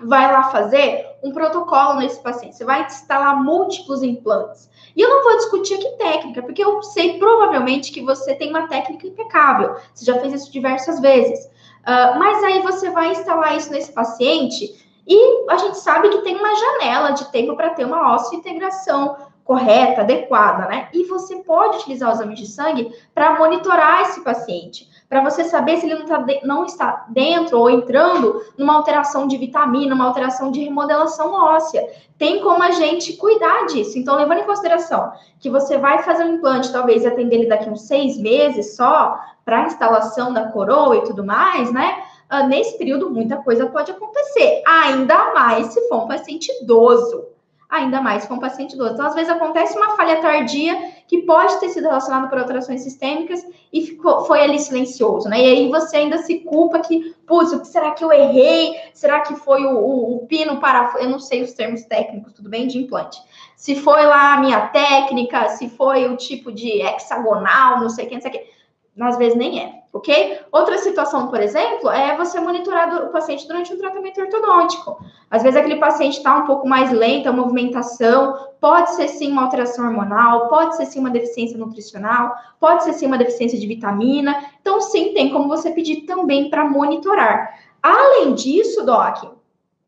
vai lá fazer um protocolo nesse paciente, você vai instalar múltiplos implantes. E eu não vou discutir aqui técnica, porque eu sei provavelmente que você tem uma técnica impecável, você já fez isso diversas vezes. Uh, mas aí você vai instalar isso nesse paciente e a gente sabe que tem uma janela de tempo para ter uma integração correta, adequada, né? E você pode utilizar o exame de sangue para monitorar esse paciente, para você saber se ele não, tá de, não, está dentro ou entrando numa alteração de vitamina, uma alteração de remodelação óssea. Tem como a gente cuidar disso. Então, levando em consideração que você vai fazer um implante, talvez atender ele daqui uns seis meses só, para instalação da coroa e tudo mais, né? Uh, nesse período, muita coisa pode acontecer. Ainda mais se for um paciente idoso ainda mais com um paciente idoso. Então, às vezes, acontece uma falha tardia que pode ter sido relacionada por alterações sistêmicas e ficou, foi ali silencioso, né? E aí você ainda se culpa que, putz, o será que eu errei? Será que foi o, o, o pino para... Eu não sei os termos técnicos, tudo bem, de implante. Se foi lá a minha técnica, se foi o tipo de hexagonal, não sei o que, não sei o que às vezes nem é, ok? Outra situação, por exemplo, é você monitorar o paciente durante um tratamento ortodôntico. Às vezes aquele paciente está um pouco mais lento a movimentação, pode ser sim uma alteração hormonal, pode ser sim uma deficiência nutricional, pode ser sim uma deficiência de vitamina. Então, sim, tem como você pedir também para monitorar. Além disso, Doc,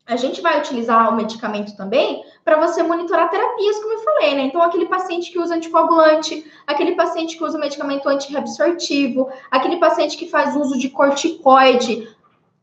a gente vai utilizar o medicamento também para você monitorar terapias, como eu falei, né? Então, aquele paciente que usa anticoagulante, aquele paciente que usa medicamento antirreabsortivo, aquele paciente que faz uso de corticoide,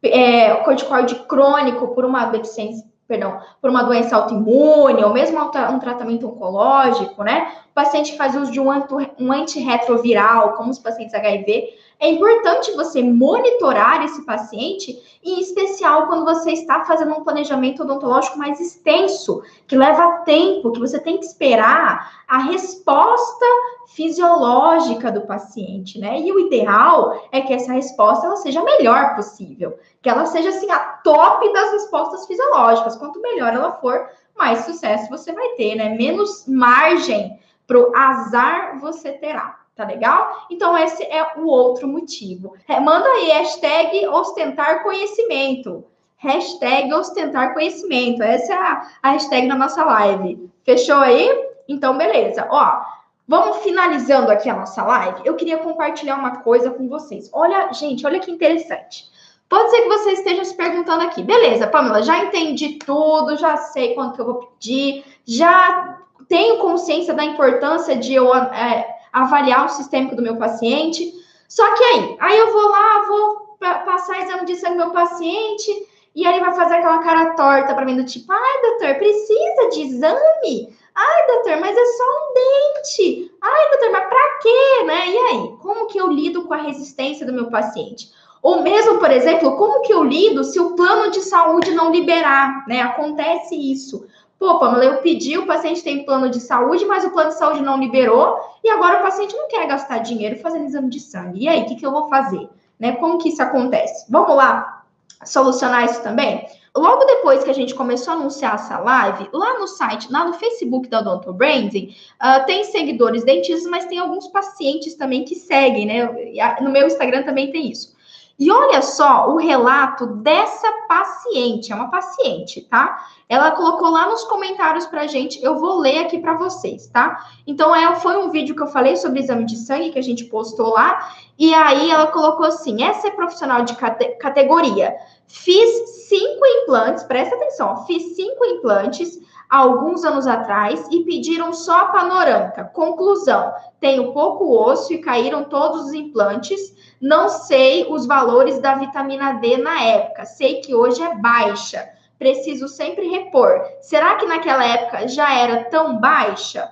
é, corticoide crônico por uma deficiência, perdão, por uma doença autoimune, ou mesmo um tratamento oncológico, né? O paciente faz uso de um antirretroviral, como os pacientes HIV, é importante você monitorar esse paciente, em especial quando você está fazendo um planejamento odontológico mais extenso, que leva tempo, que você tem que esperar a resposta fisiológica do paciente, né? E o ideal é que essa resposta ela seja a melhor possível, que ela seja assim a top das respostas fisiológicas. Quanto melhor ela for, mais sucesso você vai ter, né? Menos margem para o azar você terá. Tá legal? Então, esse é o outro motivo. É, manda aí, hashtag ostentar conhecimento. Hashtag ostentar conhecimento. Essa é a, a hashtag da nossa live. Fechou aí? Então, beleza. Ó, vamos finalizando aqui a nossa live. Eu queria compartilhar uma coisa com vocês. Olha, gente, olha que interessante. Pode ser que você esteja se perguntando aqui, beleza, Pamela, já entendi tudo, já sei quanto que eu vou pedir, já tenho consciência da importância de eu é, avaliar o sistêmico do meu paciente. Só que aí, aí eu vou lá, vou passar exame de sangue do meu paciente, e aí ele vai fazer aquela cara torta para mim, do tipo, ai, doutor, precisa de exame? Ai, doutor, mas é só um dente. Ai, doutor, mas para quê, né? E aí, como que eu lido com a resistência do meu paciente? Ou mesmo, por exemplo, como que eu lido se o plano de saúde não liberar, né? Acontece isso. Pô, Pamela, eu pedi, o paciente tem plano de saúde, mas o plano de saúde não liberou, e agora o paciente não quer gastar dinheiro fazendo exame de sangue. E aí, o que, que eu vou fazer? Né? Como que isso acontece? Vamos lá solucionar isso também? Logo depois que a gente começou a anunciar essa live, lá no site, lá no Facebook da Odonto Branding, uh, tem seguidores dentistas, mas tem alguns pacientes também que seguem, né? No meu Instagram também tem isso. E olha só o relato dessa paciente, é uma paciente, tá? Ela colocou lá nos comentários pra gente, eu vou ler aqui para vocês, tá? Então, é, foi um vídeo que eu falei sobre exame de sangue que a gente postou lá, e aí ela colocou assim: essa é profissional de cate categoria. Fiz cinco implantes, presta atenção, fiz cinco implantes alguns anos atrás e pediram só a panorâmica. Conclusão: tenho pouco osso e caíram todos os implantes. Não sei os valores da vitamina D na época, sei que hoje é baixa. Preciso sempre repor. Será que naquela época já era tão baixa?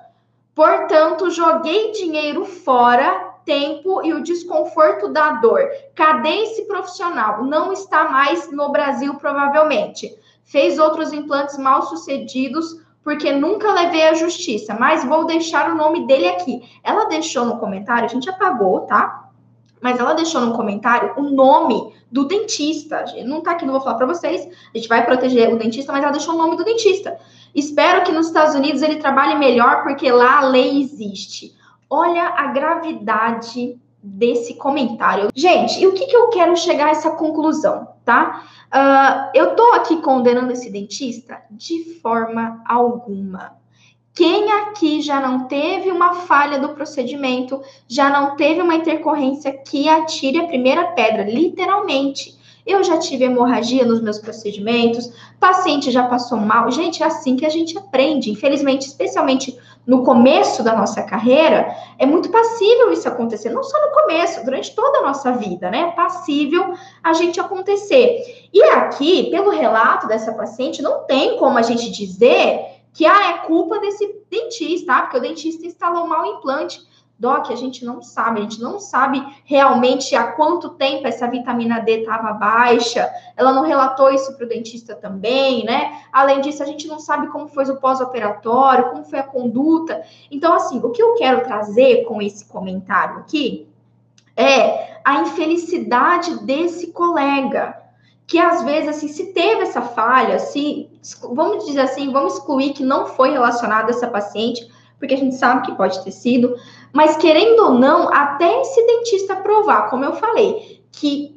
Portanto, joguei dinheiro fora, tempo e o desconforto da dor. Cadê esse profissional? Não está mais no Brasil, provavelmente fez outros implantes mal sucedidos porque nunca levei à justiça, mas vou deixar o nome dele aqui. Ela deixou no comentário, a gente apagou, tá? Mas ela deixou no comentário o nome do dentista. Não tá aqui, não vou falar para vocês. A gente vai proteger o dentista, mas ela deixou o nome do dentista. Espero que nos Estados Unidos ele trabalhe melhor, porque lá a lei existe. Olha a gravidade desse comentário. Gente, e o que, que eu quero chegar a essa conclusão, tá? Uh, eu tô aqui condenando esse dentista de forma alguma. Quem aqui já não teve uma falha do procedimento, já não teve uma intercorrência que atire a primeira pedra, literalmente. Eu já tive hemorragia nos meus procedimentos, paciente já passou mal. Gente, é assim que a gente aprende. Infelizmente, especialmente no começo da nossa carreira, é muito passível isso acontecer. Não só no começo, durante toda a nossa vida, né? É passível a gente acontecer. E aqui, pelo relato dessa paciente, não tem como a gente dizer que ah, é culpa desse dentista, tá? porque o dentista instalou mal o implante. Doc, a gente não sabe, a gente não sabe realmente há quanto tempo essa vitamina D estava baixa. Ela não relatou isso para o dentista também, né? Além disso, a gente não sabe como foi o pós-operatório, como foi a conduta. Então, assim, o que eu quero trazer com esse comentário aqui é a infelicidade desse colega. Que às vezes, assim, se teve essa falha, se, vamos dizer assim, vamos excluir que não foi relacionado a essa paciente, porque a gente sabe que pode ter sido, mas querendo ou não, até esse dentista provar, como eu falei, que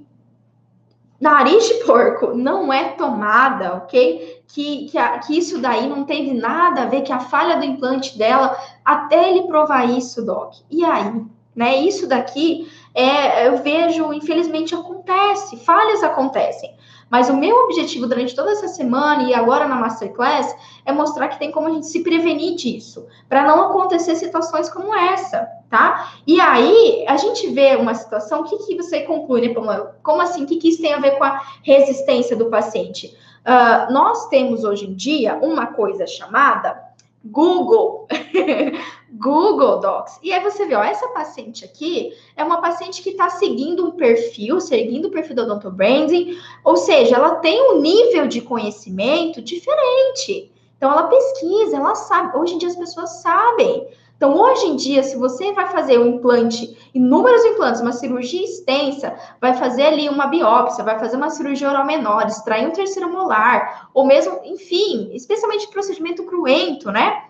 nariz de porco não é tomada, ok? Que, que, a, que isso daí não teve nada a ver, que a falha do implante dela, até ele provar isso, Doc. E aí? Né? Isso daqui é, eu vejo, infelizmente, acontece, falhas acontecem. Mas o meu objetivo durante toda essa semana e agora na Masterclass é mostrar que tem como a gente se prevenir disso, para não acontecer situações como essa, tá? E aí a gente vê uma situação, o que, que você conclui, né, Pamela? Como assim? O que, que isso tem a ver com a resistência do paciente? Uh, nós temos hoje em dia uma coisa chamada Google, Google Docs. E aí você vê, ó, essa paciente aqui é uma paciente que está seguindo um perfil, seguindo o perfil do Odonto Branding, ou seja, ela tem um nível de conhecimento diferente. Então ela pesquisa, ela sabe. Hoje em dia as pessoas sabem. Então, hoje em dia, se você vai fazer um implante, inúmeros implantes, uma cirurgia extensa, vai fazer ali uma biópsia, vai fazer uma cirurgia oral menor, extrair um terceiro molar, ou mesmo, enfim, especialmente procedimento cruento, né?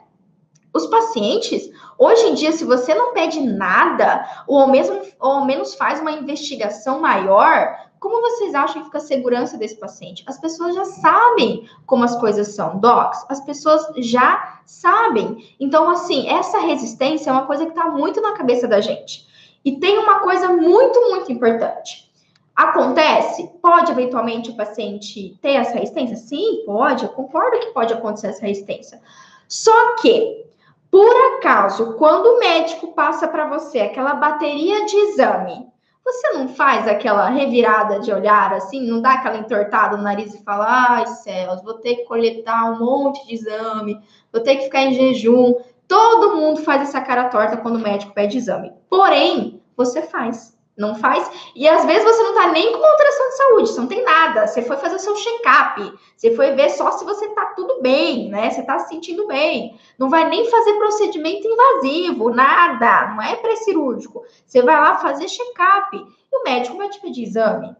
Os pacientes, hoje em dia, se você não pede nada, ou mesmo ou ao menos faz uma investigação maior, como vocês acham que fica a segurança desse paciente? As pessoas já sabem como as coisas são, docs. As pessoas já sabem. Então, assim, essa resistência é uma coisa que está muito na cabeça da gente. E tem uma coisa muito, muito importante. Acontece? Pode eventualmente o paciente ter essa resistência? Sim, pode. Eu concordo que pode acontecer essa resistência. Só que, por acaso, quando o médico passa para você aquela bateria de exame você não faz aquela revirada de olhar assim, não dá aquela entortada no nariz e fala: ai céus, vou ter que coletar um monte de exame, vou ter que ficar em jejum. Todo mundo faz essa cara torta quando o médico pede exame. Porém, você faz não faz. E às vezes você não tá nem com uma alteração de saúde, você não tem nada. Você foi fazer o seu check-up, você foi ver só se você tá tudo bem, né? Você tá se sentindo bem. Não vai nem fazer procedimento invasivo, nada. Não é pré-cirúrgico. Você vai lá fazer check-up e o médico vai te pedir exame.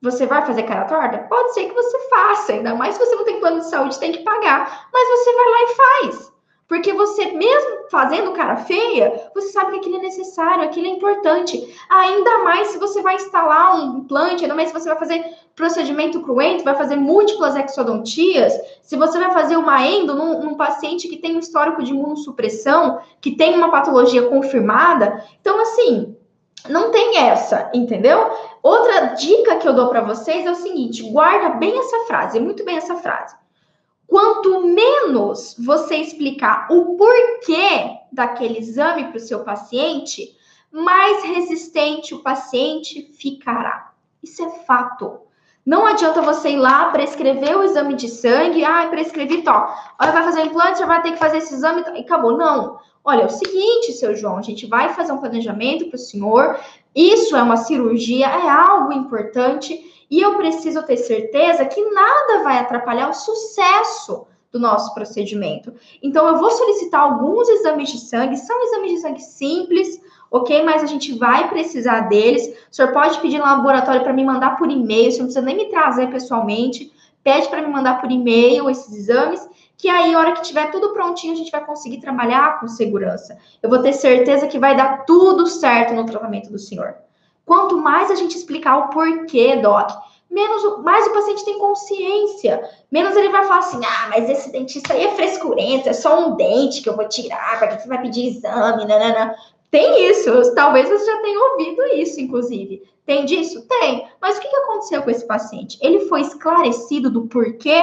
Você vai fazer cara torta? Pode ser que você faça, ainda mais se você não tem plano de saúde, tem que pagar. Mas você vai lá e faz. Porque você, mesmo fazendo cara feia, você sabe que aquilo é necessário, aquilo é importante. Ainda mais se você vai instalar um implante, ainda mais se você vai fazer procedimento cruento, vai fazer múltiplas exodontias, se você vai fazer uma endo num, num paciente que tem um histórico de imunossupressão, que tem uma patologia confirmada. Então, assim, não tem essa, entendeu? Outra dica que eu dou para vocês é o seguinte: guarda bem essa frase, muito bem essa frase. Quanto menos você explicar o porquê daquele exame para o seu paciente, mais resistente o paciente ficará. Isso é fato. Não adianta você ir lá prescrever o exame de sangue, ah, prescrevi, tó. Olha, vai fazer um implante, já vai ter que fazer esse exame e acabou. Não. Olha, é o seguinte, seu João, a gente vai fazer um planejamento para o senhor. Isso é uma cirurgia, é algo importante e eu preciso ter certeza que nada vai atrapalhar o sucesso do nosso procedimento. Então, eu vou solicitar alguns exames de sangue, são exames de sangue simples, ok? Mas a gente vai precisar deles. O senhor pode pedir no laboratório para me mandar por e-mail, você não precisa nem me trazer pessoalmente. Pede para me mandar por e-mail esses exames que aí, a hora que tiver tudo prontinho, a gente vai conseguir trabalhar com segurança. Eu vou ter certeza que vai dar tudo certo no tratamento do senhor. Quanto mais a gente explicar o porquê, Doc, menos mais o paciente tem consciência. Menos ele vai falar assim: ah, mas esse dentista aí é frescurento, é só um dente que eu vou tirar, para que você vai pedir exame, nanana. Tem isso, talvez você já tenha ouvido isso, inclusive. Tem disso? Tem. Mas o que aconteceu com esse paciente? Ele foi esclarecido do porquê?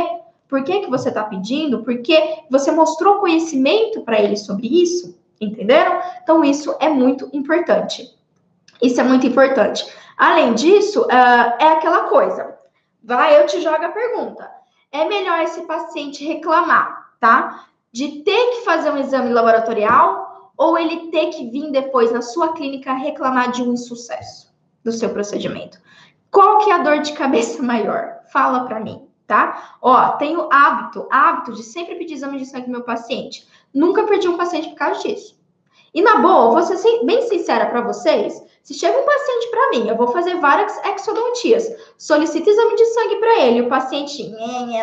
Por que, que você está pedindo? Porque você mostrou conhecimento para ele sobre isso? Entenderam? Então, isso é muito importante. Isso é muito importante. Além disso, uh, é aquela coisa. Vai, eu te jogo a pergunta. É melhor esse paciente reclamar, tá? De ter que fazer um exame laboratorial ou ele ter que vir depois na sua clínica reclamar de um insucesso do seu procedimento? Qual que é a dor de cabeça maior? Fala para mim, tá? Ó, tenho hábito, hábito de sempre pedir exame de sangue do meu paciente. Nunca perdi um paciente por causa disso. E na boa, vou ser bem sincera para vocês, se chega um paciente para mim, eu vou fazer várias exodontias, solicito exame de sangue para ele, o paciente,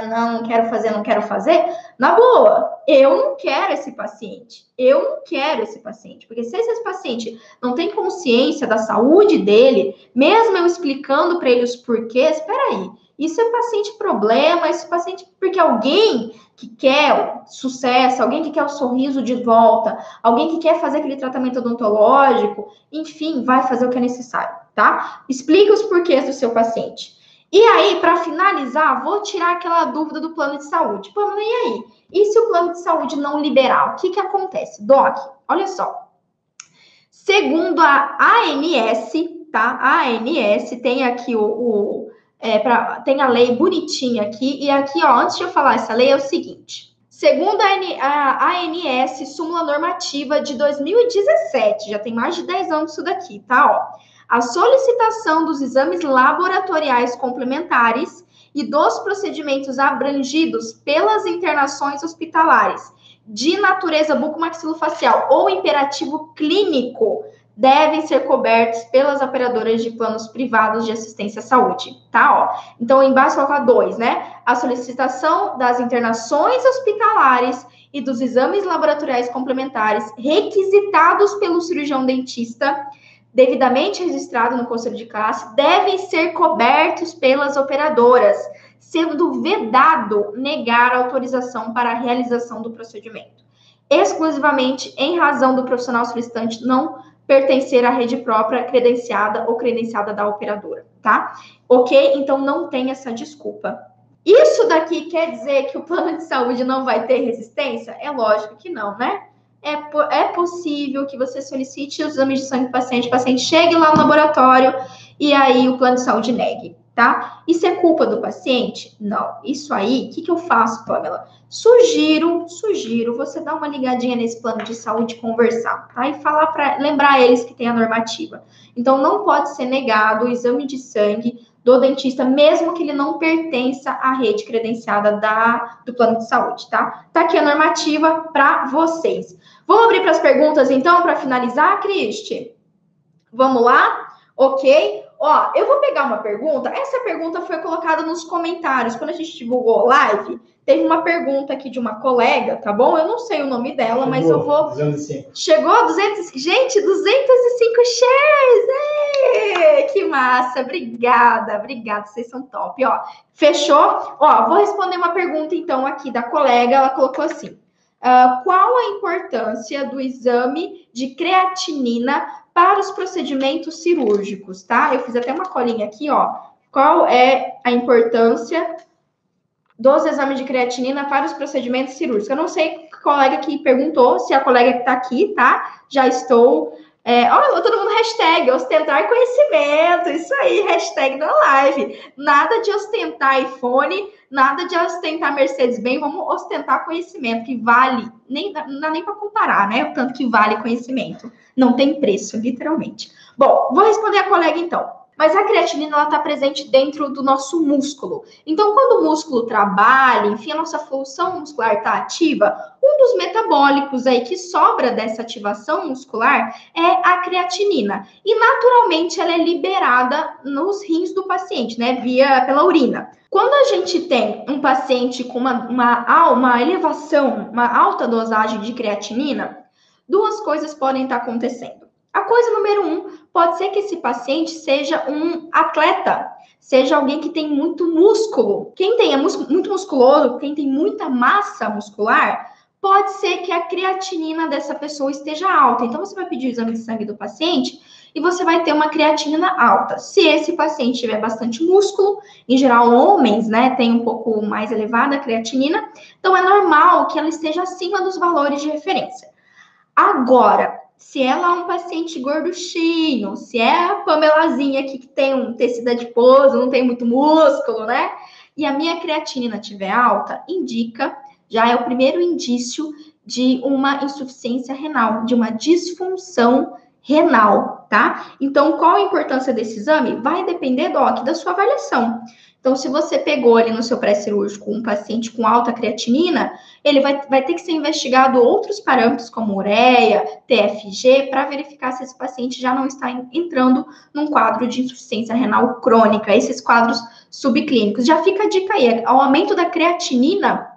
não, não quero fazer, não quero fazer, na boa, eu não quero esse paciente, eu não quero esse paciente, porque se esse paciente não tem consciência da saúde dele, mesmo eu explicando para ele os porquês, espera aí, isso é paciente problema, isso paciente porque alguém que quer sucesso, alguém que quer o sorriso de volta, alguém que quer fazer aquele tratamento odontológico, enfim, vai fazer o que é necessário, tá? Explica os porquês do seu paciente. E aí, para finalizar, vou tirar aquela dúvida do plano de saúde. Pamela, e aí? E se o plano de saúde não liberar? O que, que acontece? Doc, olha só. Segundo a ANS, tá? A ANS tem aqui o, o é, pra, tem a lei bonitinha aqui, e aqui, ó, antes de eu falar essa lei, é o seguinte. Segundo a, ANS, súmula normativa de 2017, já tem mais de 10 anos isso daqui, tá? Ó, a solicitação dos exames laboratoriais complementares e dos procedimentos abrangidos pelas internações hospitalares de natureza bucomaxilofacial ou imperativo clínico devem ser cobertos pelas operadoras de planos privados de assistência à saúde, tá? Ó. Então, embaixo coloca dois, né? A solicitação das internações hospitalares e dos exames laboratoriais complementares requisitados pelo cirurgião dentista, devidamente registrado no conselho de classe, devem ser cobertos pelas operadoras, sendo vedado negar autorização para a realização do procedimento, exclusivamente em razão do profissional solicitante não pertencer à rede própria credenciada ou credenciada da operadora, tá? Ok? Então não tem essa desculpa. Isso daqui quer dizer que o plano de saúde não vai ter resistência? É lógico que não, né? É, é possível que você solicite os exames de sangue do paciente, o paciente chegue lá no laboratório e aí o plano de saúde negue tá? Isso é culpa do paciente? Não. Isso aí, o que, que eu faço, Pamela? Sugiro, sugiro você dar uma ligadinha nesse plano de saúde, conversar, tá? E falar para lembrar eles que tem a normativa. Então, não pode ser negado o exame de sangue do dentista, mesmo que ele não pertença à rede credenciada da, do plano de saúde, tá? Tá aqui a normativa para vocês. Vamos abrir para as perguntas, então, para finalizar, Cristi? Vamos lá? Ok? Ó, eu vou pegar uma pergunta. Essa pergunta foi colocada nos comentários. Quando a gente divulgou a live, teve uma pergunta aqui de uma colega, tá bom? Eu não sei o nome dela, Chegou, mas eu vou. 205. Chegou a 200. Gente, 205 shares! que massa! Obrigada, obrigada. Vocês são top. Ó, fechou? Ó, vou responder uma pergunta então aqui da colega. Ela colocou assim. Uh, qual a importância do exame de creatinina para os procedimentos cirúrgicos, tá? Eu fiz até uma colinha aqui, ó. Qual é a importância dos exames de creatinina para os procedimentos cirúrgicos? Eu não sei colega que perguntou, se a colega que está aqui, tá? Já estou. É, olha, todo mundo hashtag ostentar conhecimento, isso aí, hashtag da live. Nada de ostentar iPhone, nada de ostentar Mercedes-Benz, vamos ostentar conhecimento, que vale, nem, não dá nem para comparar, né? O tanto que vale conhecimento. Não tem preço, literalmente. Bom, vou responder a colega então. Mas a creatinina está presente dentro do nosso músculo. Então, quando o músculo trabalha, enfim, a nossa função muscular está ativa, Um dos metabólicos aí que sobra dessa ativação muscular é a creatinina. E naturalmente ela é liberada nos rins do paciente, né? Via pela urina. Quando a gente tem um paciente com uma, uma, uma elevação, uma alta dosagem de creatinina, duas coisas podem estar acontecendo. A coisa número um, pode ser que esse paciente seja um atleta, seja alguém que tem muito músculo. Quem tem é muito musculoso, quem tem muita massa muscular, pode ser que a creatinina dessa pessoa esteja alta. Então, você vai pedir o exame de sangue do paciente e você vai ter uma creatinina alta. Se esse paciente tiver bastante músculo, em geral homens, né, tem um pouco mais elevada a creatinina, então é normal que ela esteja acima dos valores de referência. Agora, se ela é um paciente gorduchinho, se é a Pamelazinha aqui que tem um tecido adiposo, não tem muito músculo, né? E a minha creatinina estiver alta, indica, já é o primeiro indício de uma insuficiência renal, de uma disfunção renal, tá? Então, qual a importância desse exame? Vai depender, Doc, da sua avaliação. Então, se você pegou ali no seu pré-cirúrgico um paciente com alta creatinina, ele vai, vai ter que ser investigado outros parâmetros, como ureia, TFG, para verificar se esse paciente já não está entrando num quadro de insuficiência renal crônica, esses quadros subclínicos. Já fica a dica aí, o aumento da creatinina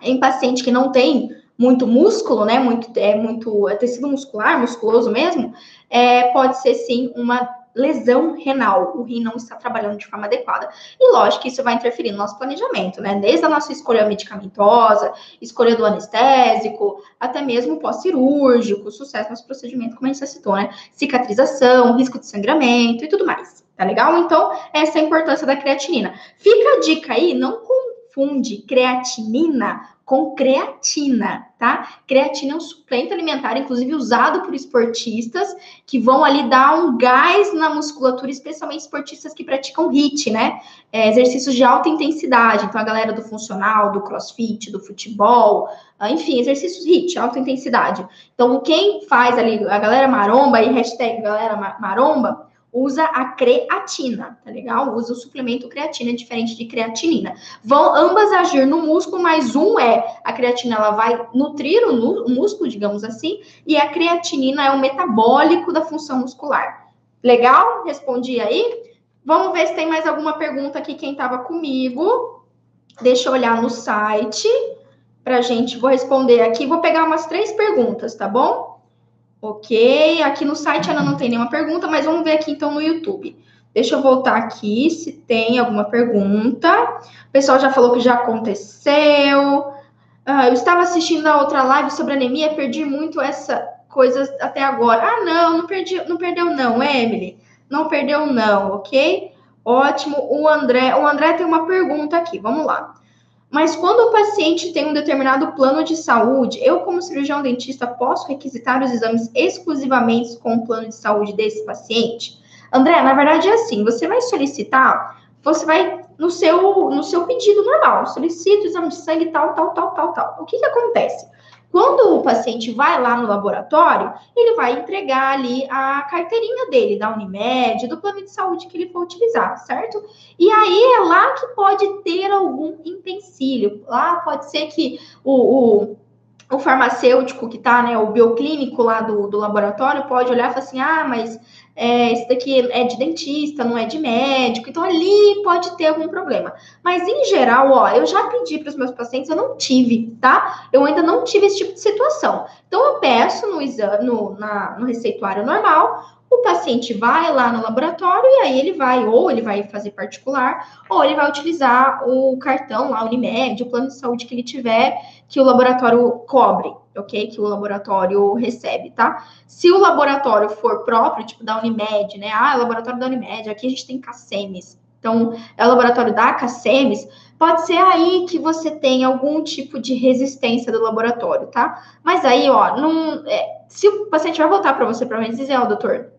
em paciente que não tem muito músculo, né, muito, é muito é tecido muscular, musculoso mesmo, é, pode ser sim uma lesão renal, o rim não está trabalhando de forma adequada. E lógico que isso vai interferir no nosso planejamento, né? Desde a nossa escolha medicamentosa, escolha do anestésico, até mesmo pós-cirúrgico, sucesso nosso procedimento, como a gente já citou, né? Cicatrização, risco de sangramento e tudo mais. Tá legal? Então, essa é a importância da creatinina. Fica a dica aí, não confunde creatinina com creatina, tá? Creatina é um suplente alimentar, inclusive usado por esportistas que vão ali dar um gás na musculatura, especialmente esportistas que praticam HIIT, né? É, exercícios de alta intensidade. Então, a galera do funcional, do crossfit, do futebol, ah, enfim, exercícios HIIT, alta intensidade. Então, quem faz ali, a galera maromba e hashtag galera maromba, usa a creatina, tá legal? Usa o suplemento creatina diferente de creatinina. Vão ambas agir no músculo, mas um é a creatina ela vai nutrir o, o músculo, digamos assim, e a creatinina é o metabólico da função muscular. Legal? Respondi aí? Vamos ver se tem mais alguma pergunta aqui quem estava comigo. Deixa eu olhar no site pra gente. Vou responder aqui. Vou pegar umas três perguntas, tá bom? Ok, aqui no site ainda não tem nenhuma pergunta, mas vamos ver aqui então no YouTube. Deixa eu voltar aqui se tem alguma pergunta. O pessoal já falou que já aconteceu. Ah, eu estava assistindo a outra live sobre anemia, perdi muito essa coisa até agora. Ah, não, não perdi, não perdeu não, Emily. Não perdeu não, ok? Ótimo. O André, o André tem uma pergunta aqui. Vamos lá. Mas quando o paciente tem um determinado plano de saúde, eu, como cirurgião dentista, posso requisitar os exames exclusivamente com o plano de saúde desse paciente? André, na verdade é assim: você vai solicitar, você vai no seu, no seu pedido normal, solicita o exame de sangue, tal, tal, tal, tal, tal. O que, que acontece? Quando o paciente vai lá no laboratório, ele vai entregar ali a carteirinha dele, da Unimed, do plano de saúde que ele for utilizar, certo? E aí é lá que pode ter algum empecilho. Lá pode ser que o, o o farmacêutico que está, né, o bioclínico lá do, do laboratório pode olhar e falar assim, ah, mas é, daqui é de dentista, não é de médico, então ali pode ter algum problema. Mas em geral, ó, eu já pedi para os meus pacientes, eu não tive, tá? Eu ainda não tive esse tipo de situação. Então eu peço no exame, no, na, no receituário normal, o paciente vai lá no laboratório e aí ele vai, ou ele vai fazer particular, ou ele vai utilizar o cartão lá, Unimed, o plano de saúde que ele tiver, que o laboratório cobre, ok? Que o laboratório recebe, tá? Se o laboratório for próprio, tipo da Unimed, né? Ah, é laboratório da Unimed, aqui a gente tem CACEMES. Então, é o laboratório da CACEMES, pode ser aí que você tem algum tipo de resistência do laboratório, tá? Mas aí, ó, não, é, se o paciente vai voltar para você para dizer, ó, oh, doutor,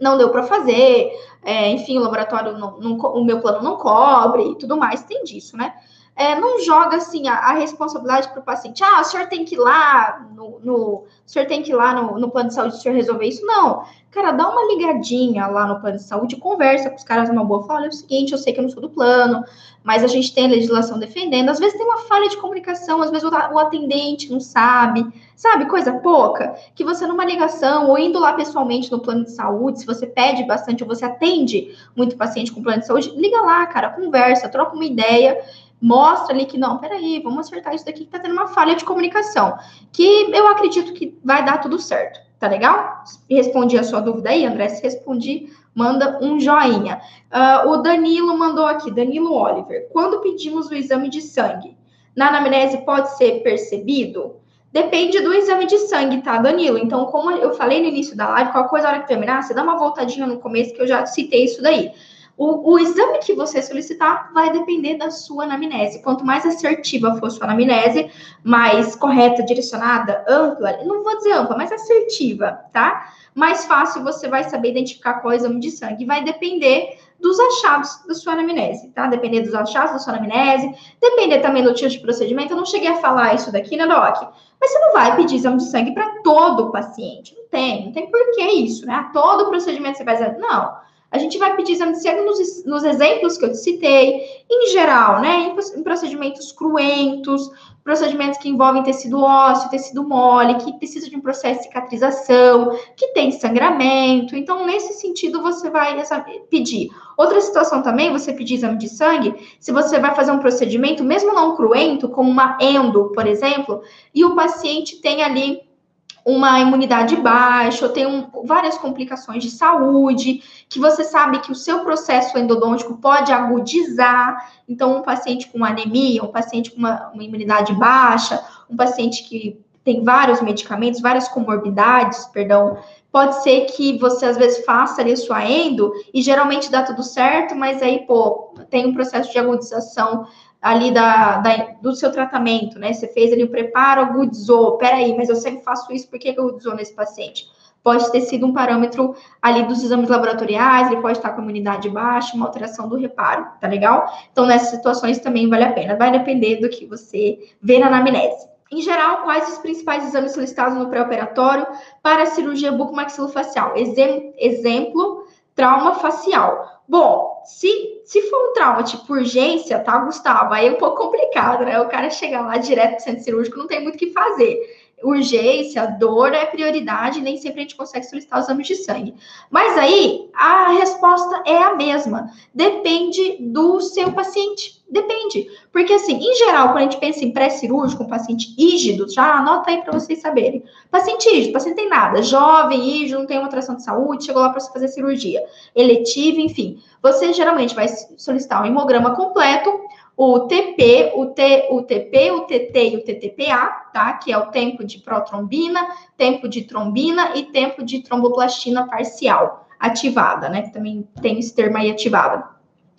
não deu para fazer, é, enfim, o laboratório, não, não, o meu plano não cobre e tudo mais, tem disso, né? É, não joga assim a, a responsabilidade para o paciente. Ah, o senhor tem que ir lá no, no, o senhor tem que ir lá no, no plano de saúde o senhor resolver isso. Não. Cara, dá uma ligadinha lá no plano de saúde, conversa com os caras numa boa, fala, olha, é o seguinte, eu sei que eu não sou do plano, mas a gente tem a legislação defendendo. Às vezes tem uma falha de comunicação, às vezes o atendente não sabe, sabe? Coisa pouca, que você numa ligação ou indo lá pessoalmente no plano de saúde, se você pede bastante ou você atende muito paciente com plano de saúde, liga lá, cara, conversa, troca uma ideia mostra ali que não, peraí, vamos acertar isso daqui que tá tendo uma falha de comunicação, que eu acredito que vai dar tudo certo. Tá legal? Respondi a sua dúvida aí, André. Se respondi, manda um joinha. Uh, o Danilo mandou aqui, Danilo Oliver. Quando pedimos o exame de sangue, na anamnese pode ser percebido? Depende do exame de sangue, tá, Danilo? Então, como eu falei no início da live, qualquer coisa, a hora que terminar, você dá uma voltadinha no começo, que eu já citei isso daí. O, o, exame que você solicitar vai depender da sua anamnese. Quanto mais assertiva for sua anamnese, mais correta, direcionada, ampla, não vou dizer ampla, mas assertiva, tá? Mais fácil você vai saber identificar qual é o exame de sangue. Vai depender dos achados da sua anamnese, tá? Depender dos achados da sua anamnese, depender também do tipo de procedimento. Eu não cheguei a falar isso daqui, né, Doc? Mas você não vai pedir exame de sangue para todo o paciente. Não tem, não tem por que isso, né? Todo procedimento você vai dizer, não. A gente vai pedir exame de sangue nos, nos exemplos que eu te citei, em geral, né? Em, em procedimentos cruentos, procedimentos que envolvem tecido ósseo, tecido mole, que precisa de um processo de cicatrização, que tem sangramento. Então, nesse sentido, você vai pedir. Outra situação também, você pedir exame de sangue, se você vai fazer um procedimento, mesmo não cruento, como uma endo, por exemplo, e o paciente tem ali uma imunidade baixa, ou tem um, várias complicações de saúde, que você sabe que o seu processo endodôntico pode agudizar. Então, um paciente com anemia, um paciente com uma, uma imunidade baixa, um paciente que tem vários medicamentos, várias comorbidades, perdão, pode ser que você às vezes faça ali sua endo e geralmente dá tudo certo, mas aí, pô, tem um processo de agudização ali da, da, do seu tratamento, né? Você fez ali o preparo, agudizou. Peraí, mas eu sempre faço isso, por que agudizou nesse paciente? Pode ter sido um parâmetro ali dos exames laboratoriais, ele pode estar com a imunidade baixa, uma alteração do reparo, tá legal? Então, nessas situações também vale a pena. Vai depender do que você vê na anamnese. Em geral, quais os principais exames solicitados no pré-operatório para a cirurgia bucomaxilofacial? Exemplo, exemplo, trauma facial. Bom, se, se for um trauma tipo urgência, tá, Gustavo? Aí é um pouco complicado, né? O cara chegar lá direto pro centro cirúrgico não tem muito o que fazer urgência, dor é prioridade, nem sempre a gente consegue solicitar os exames de sangue. Mas aí a resposta é a mesma. Depende do seu paciente. Depende. Porque, assim, em geral, quando a gente pensa em pré-cirúrgico, um paciente rígido, já anota aí para vocês saberem. Paciente rígido, paciente tem nada, jovem, rígido, não tem uma atração de saúde, chegou lá para você fazer cirurgia, eletiva, enfim. Você geralmente vai solicitar um hemograma completo, o TP, o, T, o TP, o TT e o TTPA, tá? Que é o tempo de protrombina, tempo de trombina e tempo de tromboplastina parcial ativada, né? Que também tem esse termo aí ativada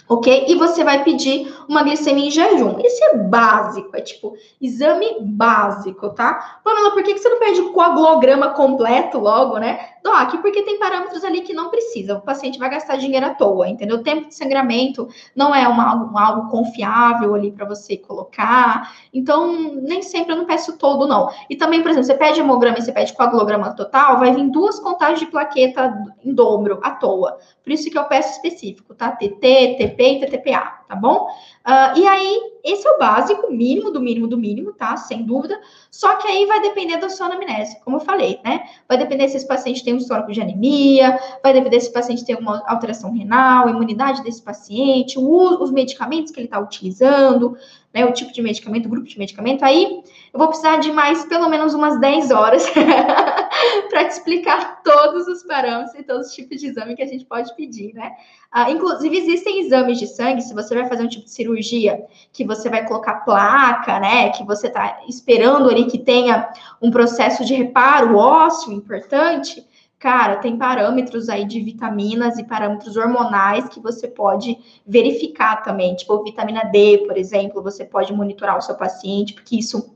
ok? E você vai pedir uma glicemia em jejum. Isso é básico, é tipo exame básico, tá? Pamela, por que, que você não pede o coagulograma completo logo, né? Doc, porque tem parâmetros ali que não precisa. O paciente vai gastar dinheiro à toa, entendeu? O tempo de sangramento não é uma, algo confiável ali para você colocar. Então, nem sempre eu não peço todo, não. E também, por exemplo, você pede hemograma e você pede coagulograma total, vai vir duas contagens de plaqueta em dobro à toa. Por isso que eu peço específico, tá? TT, TP e TTPA, tá bom? Uh, e aí, esse é o básico, mínimo do mínimo do mínimo, tá? Sem dúvida. Só que aí vai depender da sua anamnese, como eu falei, né? Vai depender se esse paciente tem um histórico de anemia, vai depender se o paciente tem uma alteração renal, a imunidade desse paciente, o, os medicamentos que ele está utilizando, né? O tipo de medicamento, o grupo de medicamento. Aí eu vou precisar de mais pelo menos umas 10 horas para te explicar todos os parâmetros e todos os tipos de exame que a gente pode pedir, né? Ah, inclusive, existem exames de sangue, se você vai fazer um tipo de cirurgia, que você vai colocar placa, né? Que você está esperando ali que tenha um processo de reparo ósseo importante. Cara, tem parâmetros aí de vitaminas e parâmetros hormonais que você pode verificar também, tipo vitamina D, por exemplo, você pode monitorar o seu paciente, porque isso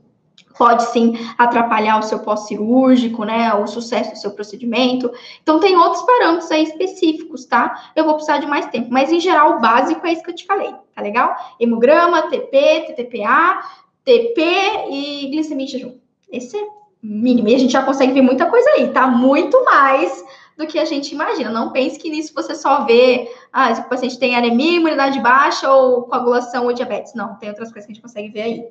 pode sim atrapalhar o seu pós-cirúrgico, né, o sucesso do seu procedimento. Então, tem outros parâmetros aí específicos, tá? Eu vou precisar de mais tempo, mas em geral, o básico é isso que eu te falei, tá legal? Hemograma, TP, TTPA, TP e glicemia jejum. Esse é mínimo, e a gente já consegue ver muita coisa aí, tá? Muito mais do que a gente imagina. Não pense que nisso você só vê ah, se o paciente tem anemia, imunidade baixa ou coagulação ou diabetes. Não, tem outras coisas que a gente consegue ver aí.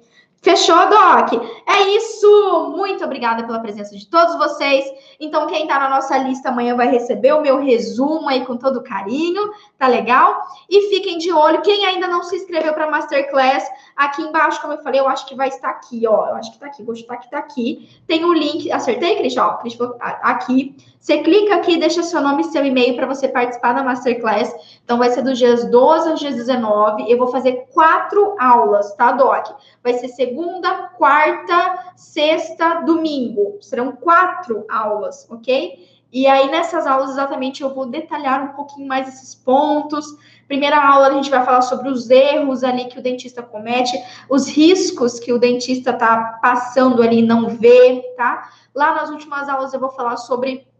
Fechou, Doc? É isso! Muito obrigada pela presença de todos vocês. Então, quem tá na nossa lista amanhã vai receber o meu resumo aí com todo carinho, tá legal? E fiquem de olho, quem ainda não se inscreveu para Masterclass, aqui embaixo, como eu falei, eu acho que vai estar aqui, ó. Eu acho que tá aqui, vou chutar que tá aqui. Tem o um link, acertei, Cris? Ó, Cris, aqui. Você clica aqui, deixa seu nome e seu e-mail para você participar da Masterclass. Então, vai ser dos dias 12 aos dias 19. Eu vou fazer quatro aulas, tá, Doc? Vai ser segunda, quarta, sexta, domingo. Serão quatro aulas, ok? E aí, nessas aulas, exatamente, eu vou detalhar um pouquinho mais esses pontos. Primeira aula, a gente vai falar sobre os erros ali que o dentista comete, os riscos que o dentista tá passando ali e não vê, tá? Lá nas últimas aulas, eu vou falar sobre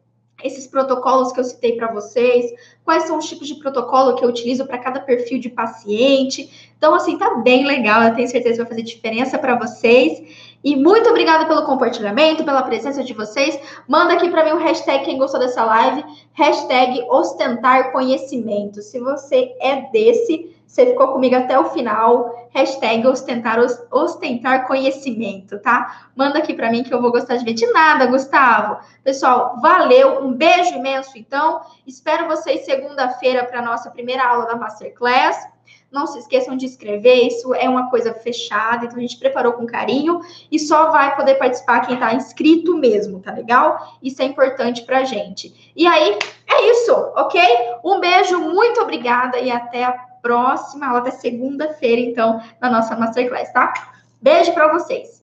esses protocolos que eu citei para vocês, quais são os tipos de protocolo que eu utilizo para cada perfil de paciente. Então, assim, tá bem legal, eu tenho certeza que vai fazer diferença para vocês. E muito obrigada pelo compartilhamento, pela presença de vocês. Manda aqui para mim o hashtag quem gostou dessa live, hashtag ostentar conhecimento. Se você é desse, você ficou comigo até o final, hashtag ostentar, ostentar conhecimento, tá? Manda aqui para mim que eu vou gostar de ver. De nada, Gustavo. Pessoal, valeu, um beijo imenso, então. Espero vocês segunda-feira para nossa primeira aula da Masterclass. Não se esqueçam de escrever, isso é uma coisa fechada, então a gente preparou com carinho e só vai poder participar quem está inscrito mesmo, tá legal? Isso é importante pra gente. E aí, é isso, ok? Um beijo, muito obrigada e até a próxima aula, até segunda-feira, então, na nossa Masterclass, tá? Beijo para vocês!